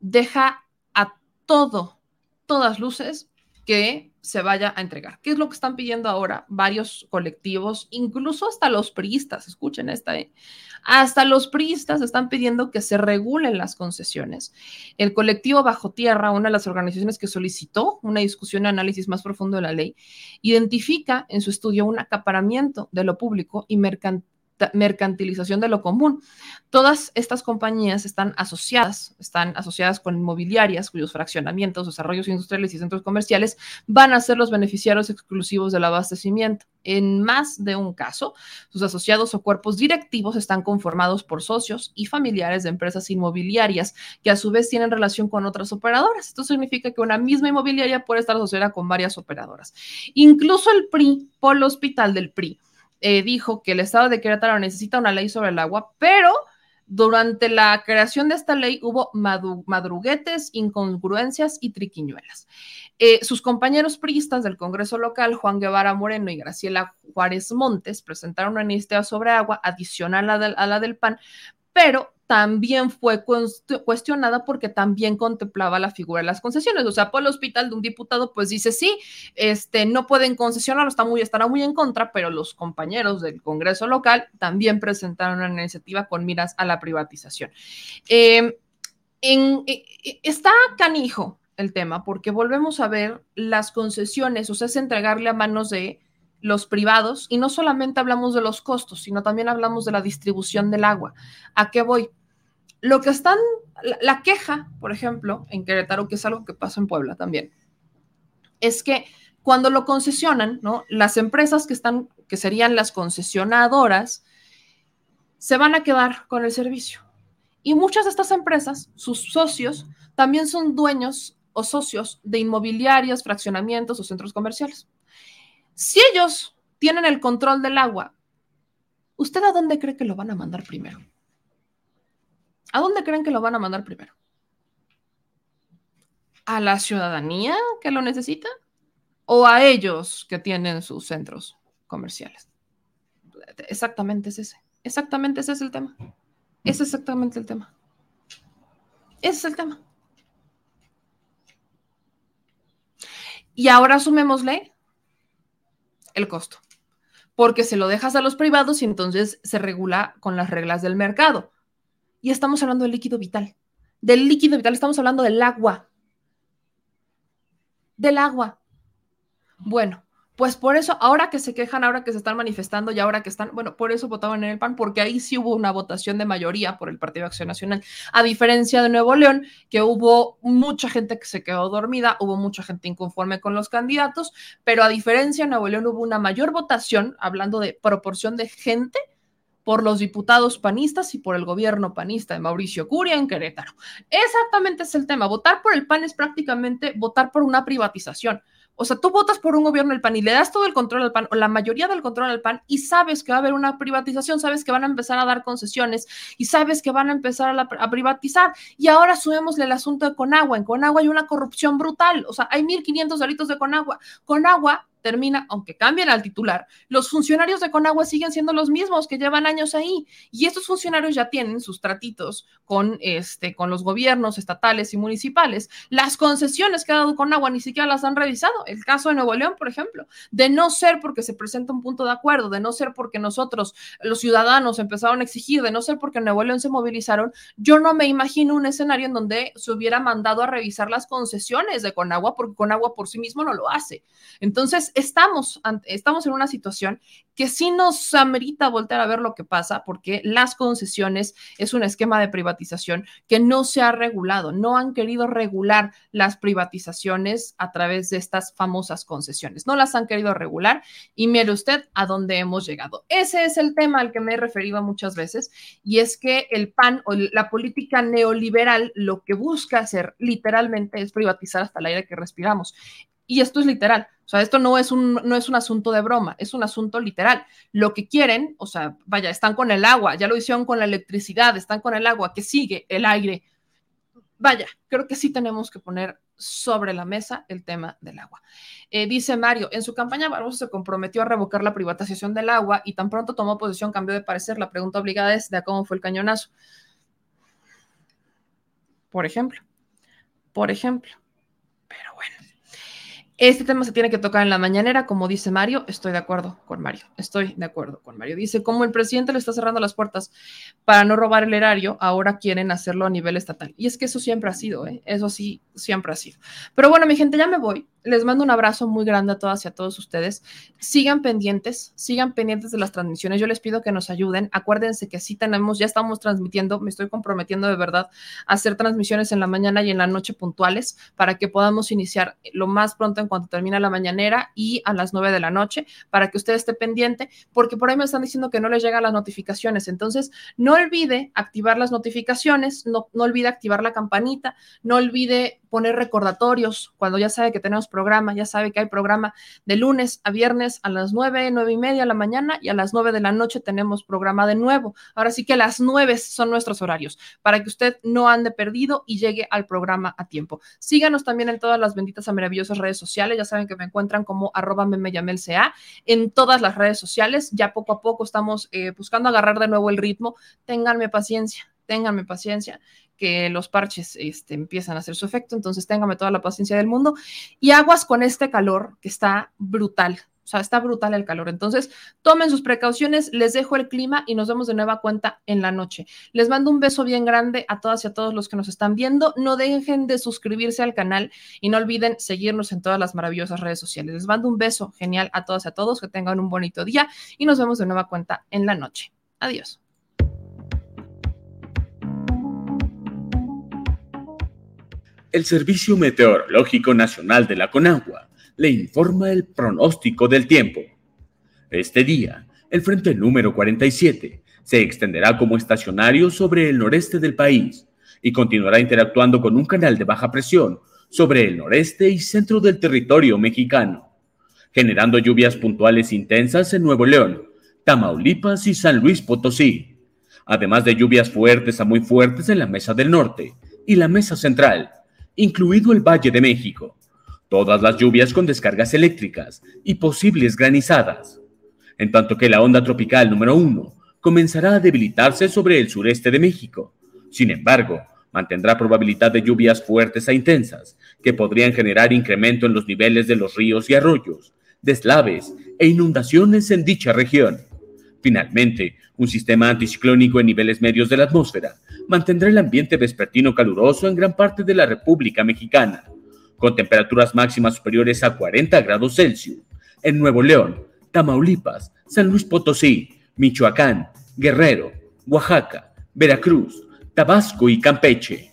deja a todo, todas luces, que se vaya a entregar. ¿Qué es lo que están pidiendo ahora varios colectivos, incluso hasta los priistas? Escuchen esta, ¿eh? hasta los priistas están pidiendo que se regulen las concesiones. El colectivo Bajo Tierra, una de las organizaciones que solicitó una discusión y análisis más profundo de la ley, identifica en su estudio un acaparamiento de lo público y mercantil mercantilización de lo común. Todas estas compañías están asociadas, están asociadas con inmobiliarias cuyos fraccionamientos, desarrollos industriales y centros comerciales van a ser los beneficiarios exclusivos del abastecimiento. En más de un caso, sus asociados o cuerpos directivos están conformados por socios y familiares de empresas inmobiliarias que a su vez tienen relación con otras operadoras. Esto significa que una misma inmobiliaria puede estar asociada con varias operadoras. Incluso el PRI, Polo Hospital del PRI, eh, dijo que el estado de Querétaro necesita una ley sobre el agua, pero durante la creación de esta ley hubo madruguetes, incongruencias y triquiñuelas. Eh, sus compañeros priistas del Congreso local, Juan Guevara Moreno y Graciela Juárez Montes, presentaron una iniciativa sobre agua adicional a la del PAN, pero también fue cuestionada porque también contemplaba la figura de las concesiones. O sea, por el hospital de un diputado, pues dice, sí, este, no pueden concesionarlo, está muy, estará muy en contra, pero los compañeros del Congreso local también presentaron una iniciativa con miras a la privatización. Em, e, e, está canijo el tema, porque volvemos a ver las concesiones, o sea, es entregarle a manos de los privados, y no solamente hablamos de los costos, sino también hablamos de la distribución del agua. ¿A qué voy? Lo que están, la, la queja, por ejemplo, en Querétaro, que es algo que pasa en Puebla también, es que cuando lo concesionan, ¿no? Las empresas que están, que serían las concesionadoras, se van a quedar con el servicio. Y muchas de estas empresas, sus socios, también son dueños o socios de inmobiliarias, fraccionamientos o centros comerciales. Si ellos tienen el control del agua, ¿usted a dónde cree que lo van a mandar primero? ¿A dónde creen que lo van a mandar primero? ¿A la ciudadanía que lo necesita? ¿O a ellos que tienen sus centros comerciales? Exactamente es ese. Exactamente ese es el tema. Es exactamente el tema. Ese es el tema. Y ahora sumémosle el costo, porque se lo dejas a los privados y entonces se regula con las reglas del mercado. Y estamos hablando del líquido vital. Del líquido vital, estamos hablando del agua. Del agua. Bueno, pues por eso, ahora que se quejan, ahora que se están manifestando y ahora que están, bueno, por eso votaban en el PAN, porque ahí sí hubo una votación de mayoría por el Partido Acción Nacional, a diferencia de Nuevo León, que hubo mucha gente que se quedó dormida, hubo mucha gente inconforme con los candidatos, pero a diferencia de Nuevo León hubo una mayor votación, hablando de proporción de gente, por los diputados panistas y por el gobierno panista de Mauricio Curia en Querétaro. Exactamente es el tema. Votar por el PAN es prácticamente votar por una privatización. O sea, tú votas por un gobierno del PAN y le das todo el control al PAN o la mayoría del control al PAN y sabes que va a haber una privatización, sabes que van a empezar a dar concesiones y sabes que van a empezar a, la, privatizar. Y ahora subemosle el asunto de Conagua. En Conagua hay una corrupción brutal. O sea, hay 1.500 delitos de Conagua. Conagua termina, aunque cambien al titular, los funcionarios de Conagua siguen siendo los mismos que llevan años ahí. Y estos funcionarios ya tienen sus tratitos con, este, con los gobiernos estatales y municipales. Las concesiones que ha dado Conagua ni siquiera las han revisado. El caso de Nuevo León, por ejemplo, de no ser porque se presenta un punto de acuerdo, de no ser porque nosotros, los ciudadanos, empezaron a exigir, de no ser porque Nuevo León se movilizaron, yo no me imagino un escenario en donde se hubiera mandado a revisar las concesiones de Conagua, porque Conagua por sí mismo no lo hace. Entonces, estamos, estamos en una situación que sí nos amerita voltear a ver lo que pasa, porque las concesiones es un esquema de privatización que no se ha regulado, no han querido regular las privatizaciones a través de estas famosas concesiones, no las han querido regular y mire usted a dónde hemos llegado. Ese es el tema al que me he referido muchas veces y es que el PAN o la política neoliberal lo que busca hacer literalmente es privatizar hasta el aire que respiramos. Y esto es literal. O sea, esto no es, un, no es un asunto de broma, es un asunto literal. Lo que quieren, o sea, vaya, están con el agua, ya lo hicieron con la electricidad, están con el agua, que sigue el aire. Vaya, creo que sí tenemos que poner sobre la mesa el tema del agua. Eh, dice Mario, en su campaña Barbosa se comprometió a revocar la privatización del agua y tan pronto tomó posición, cambió de parecer. La pregunta obligada es de cómo fue el cañonazo. Por ejemplo, por ejemplo. Pero bueno. Este tema se tiene que tocar en la mañanera, como dice Mario. Estoy de acuerdo con Mario. Estoy de acuerdo con Mario. Dice, como el presidente le está cerrando las puertas para no robar el erario, ahora quieren hacerlo a nivel estatal. Y es que eso siempre ha sido, ¿eh? Eso sí, siempre ha sido. Pero bueno, mi gente, ya me voy. Les mando un abrazo muy grande a todas y a todos ustedes. Sigan pendientes, sigan pendientes de las transmisiones. Yo les pido que nos ayuden. Acuérdense que sí tenemos, ya estamos transmitiendo, me estoy comprometiendo de verdad a hacer transmisiones en la mañana y en la noche puntuales para que podamos iniciar lo más pronto en cuanto termina la mañanera y a las nueve de la noche para que usted esté pendiente, porque por ahí me están diciendo que no les llegan las notificaciones. Entonces, no olvide activar las notificaciones, no, no olvide activar la campanita, no olvide poner recordatorios cuando ya sabe que tenemos programa, ya sabe que hay programa de lunes a viernes a las nueve, nueve y media de la mañana y a las nueve de la noche tenemos programa de nuevo. Ahora sí que las nueve son nuestros horarios para que usted no ande perdido y llegue al programa a tiempo. Síganos también en todas las benditas y maravillosas redes sociales. Ya saben que me encuentran como arroba memeyamelca en todas las redes sociales. Ya poco a poco estamos eh, buscando agarrar de nuevo el ritmo. Ténganme paciencia, ténganme paciencia que los parches este, empiezan a hacer su efecto, entonces téngame toda la paciencia del mundo y aguas con este calor que está brutal, O sea, está brutal el calor. Entonces, tomen sus precauciones, les dejo el clima y nos vemos de nueva cuenta en la noche. Les mando un beso bien grande a todas y a todos los que nos están viendo. No dejen de suscribirse al canal y no olviden seguirnos en todas las maravillosas redes sociales. Les mando un beso genial a todas y a todos, que tengan un bonito día y nos vemos de nueva cuenta en la noche. Adiós. El Servicio Meteorológico Nacional de la Conagua le informa el pronóstico del tiempo. Este día, el frente número 47 se extenderá como estacionario sobre el noreste del país y continuará interactuando con un canal de baja presión sobre el noreste y centro del territorio mexicano, generando lluvias puntuales intensas en Nuevo León, Tamaulipas y San Luis Potosí, además de lluvias fuertes a muy fuertes en la Mesa del Norte y la Mesa Central, incluido el Valle de México todas las lluvias con descargas eléctricas y posibles granizadas, en tanto que la onda tropical número 1 comenzará a debilitarse sobre el sureste de México. Sin embargo, mantendrá probabilidad de lluvias fuertes e intensas que podrían generar incremento en los niveles de los ríos y arroyos, deslaves e inundaciones en dicha región. Finalmente, un sistema anticiclónico en niveles medios de la atmósfera mantendrá el ambiente vespertino caluroso en gran parte de la República Mexicana con temperaturas máximas superiores a 40 grados Celsius en Nuevo León, Tamaulipas, San Luis Potosí, Michoacán, Guerrero, Oaxaca, Veracruz, Tabasco y Campeche.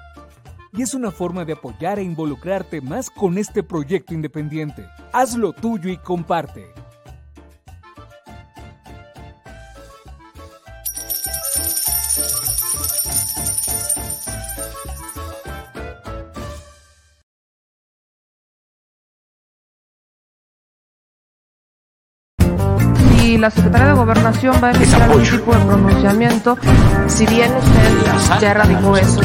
y es una forma de apoyar e involucrarte más con este proyecto independiente. Hazlo tuyo y comparte. y la Secretaría de Gobernación va a emitir algún tipo de pronunciamiento, si bien usted ya erradicó eso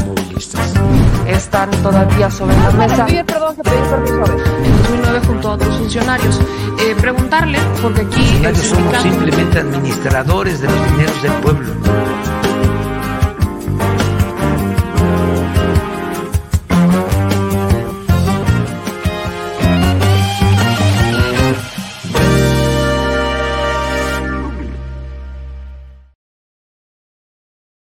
están todavía sobre la mesa. perdón, que permiso En 2009 junto a otros funcionarios. Eh, preguntarle, porque aquí... somos simplemente administradores de los dineros del pueblo.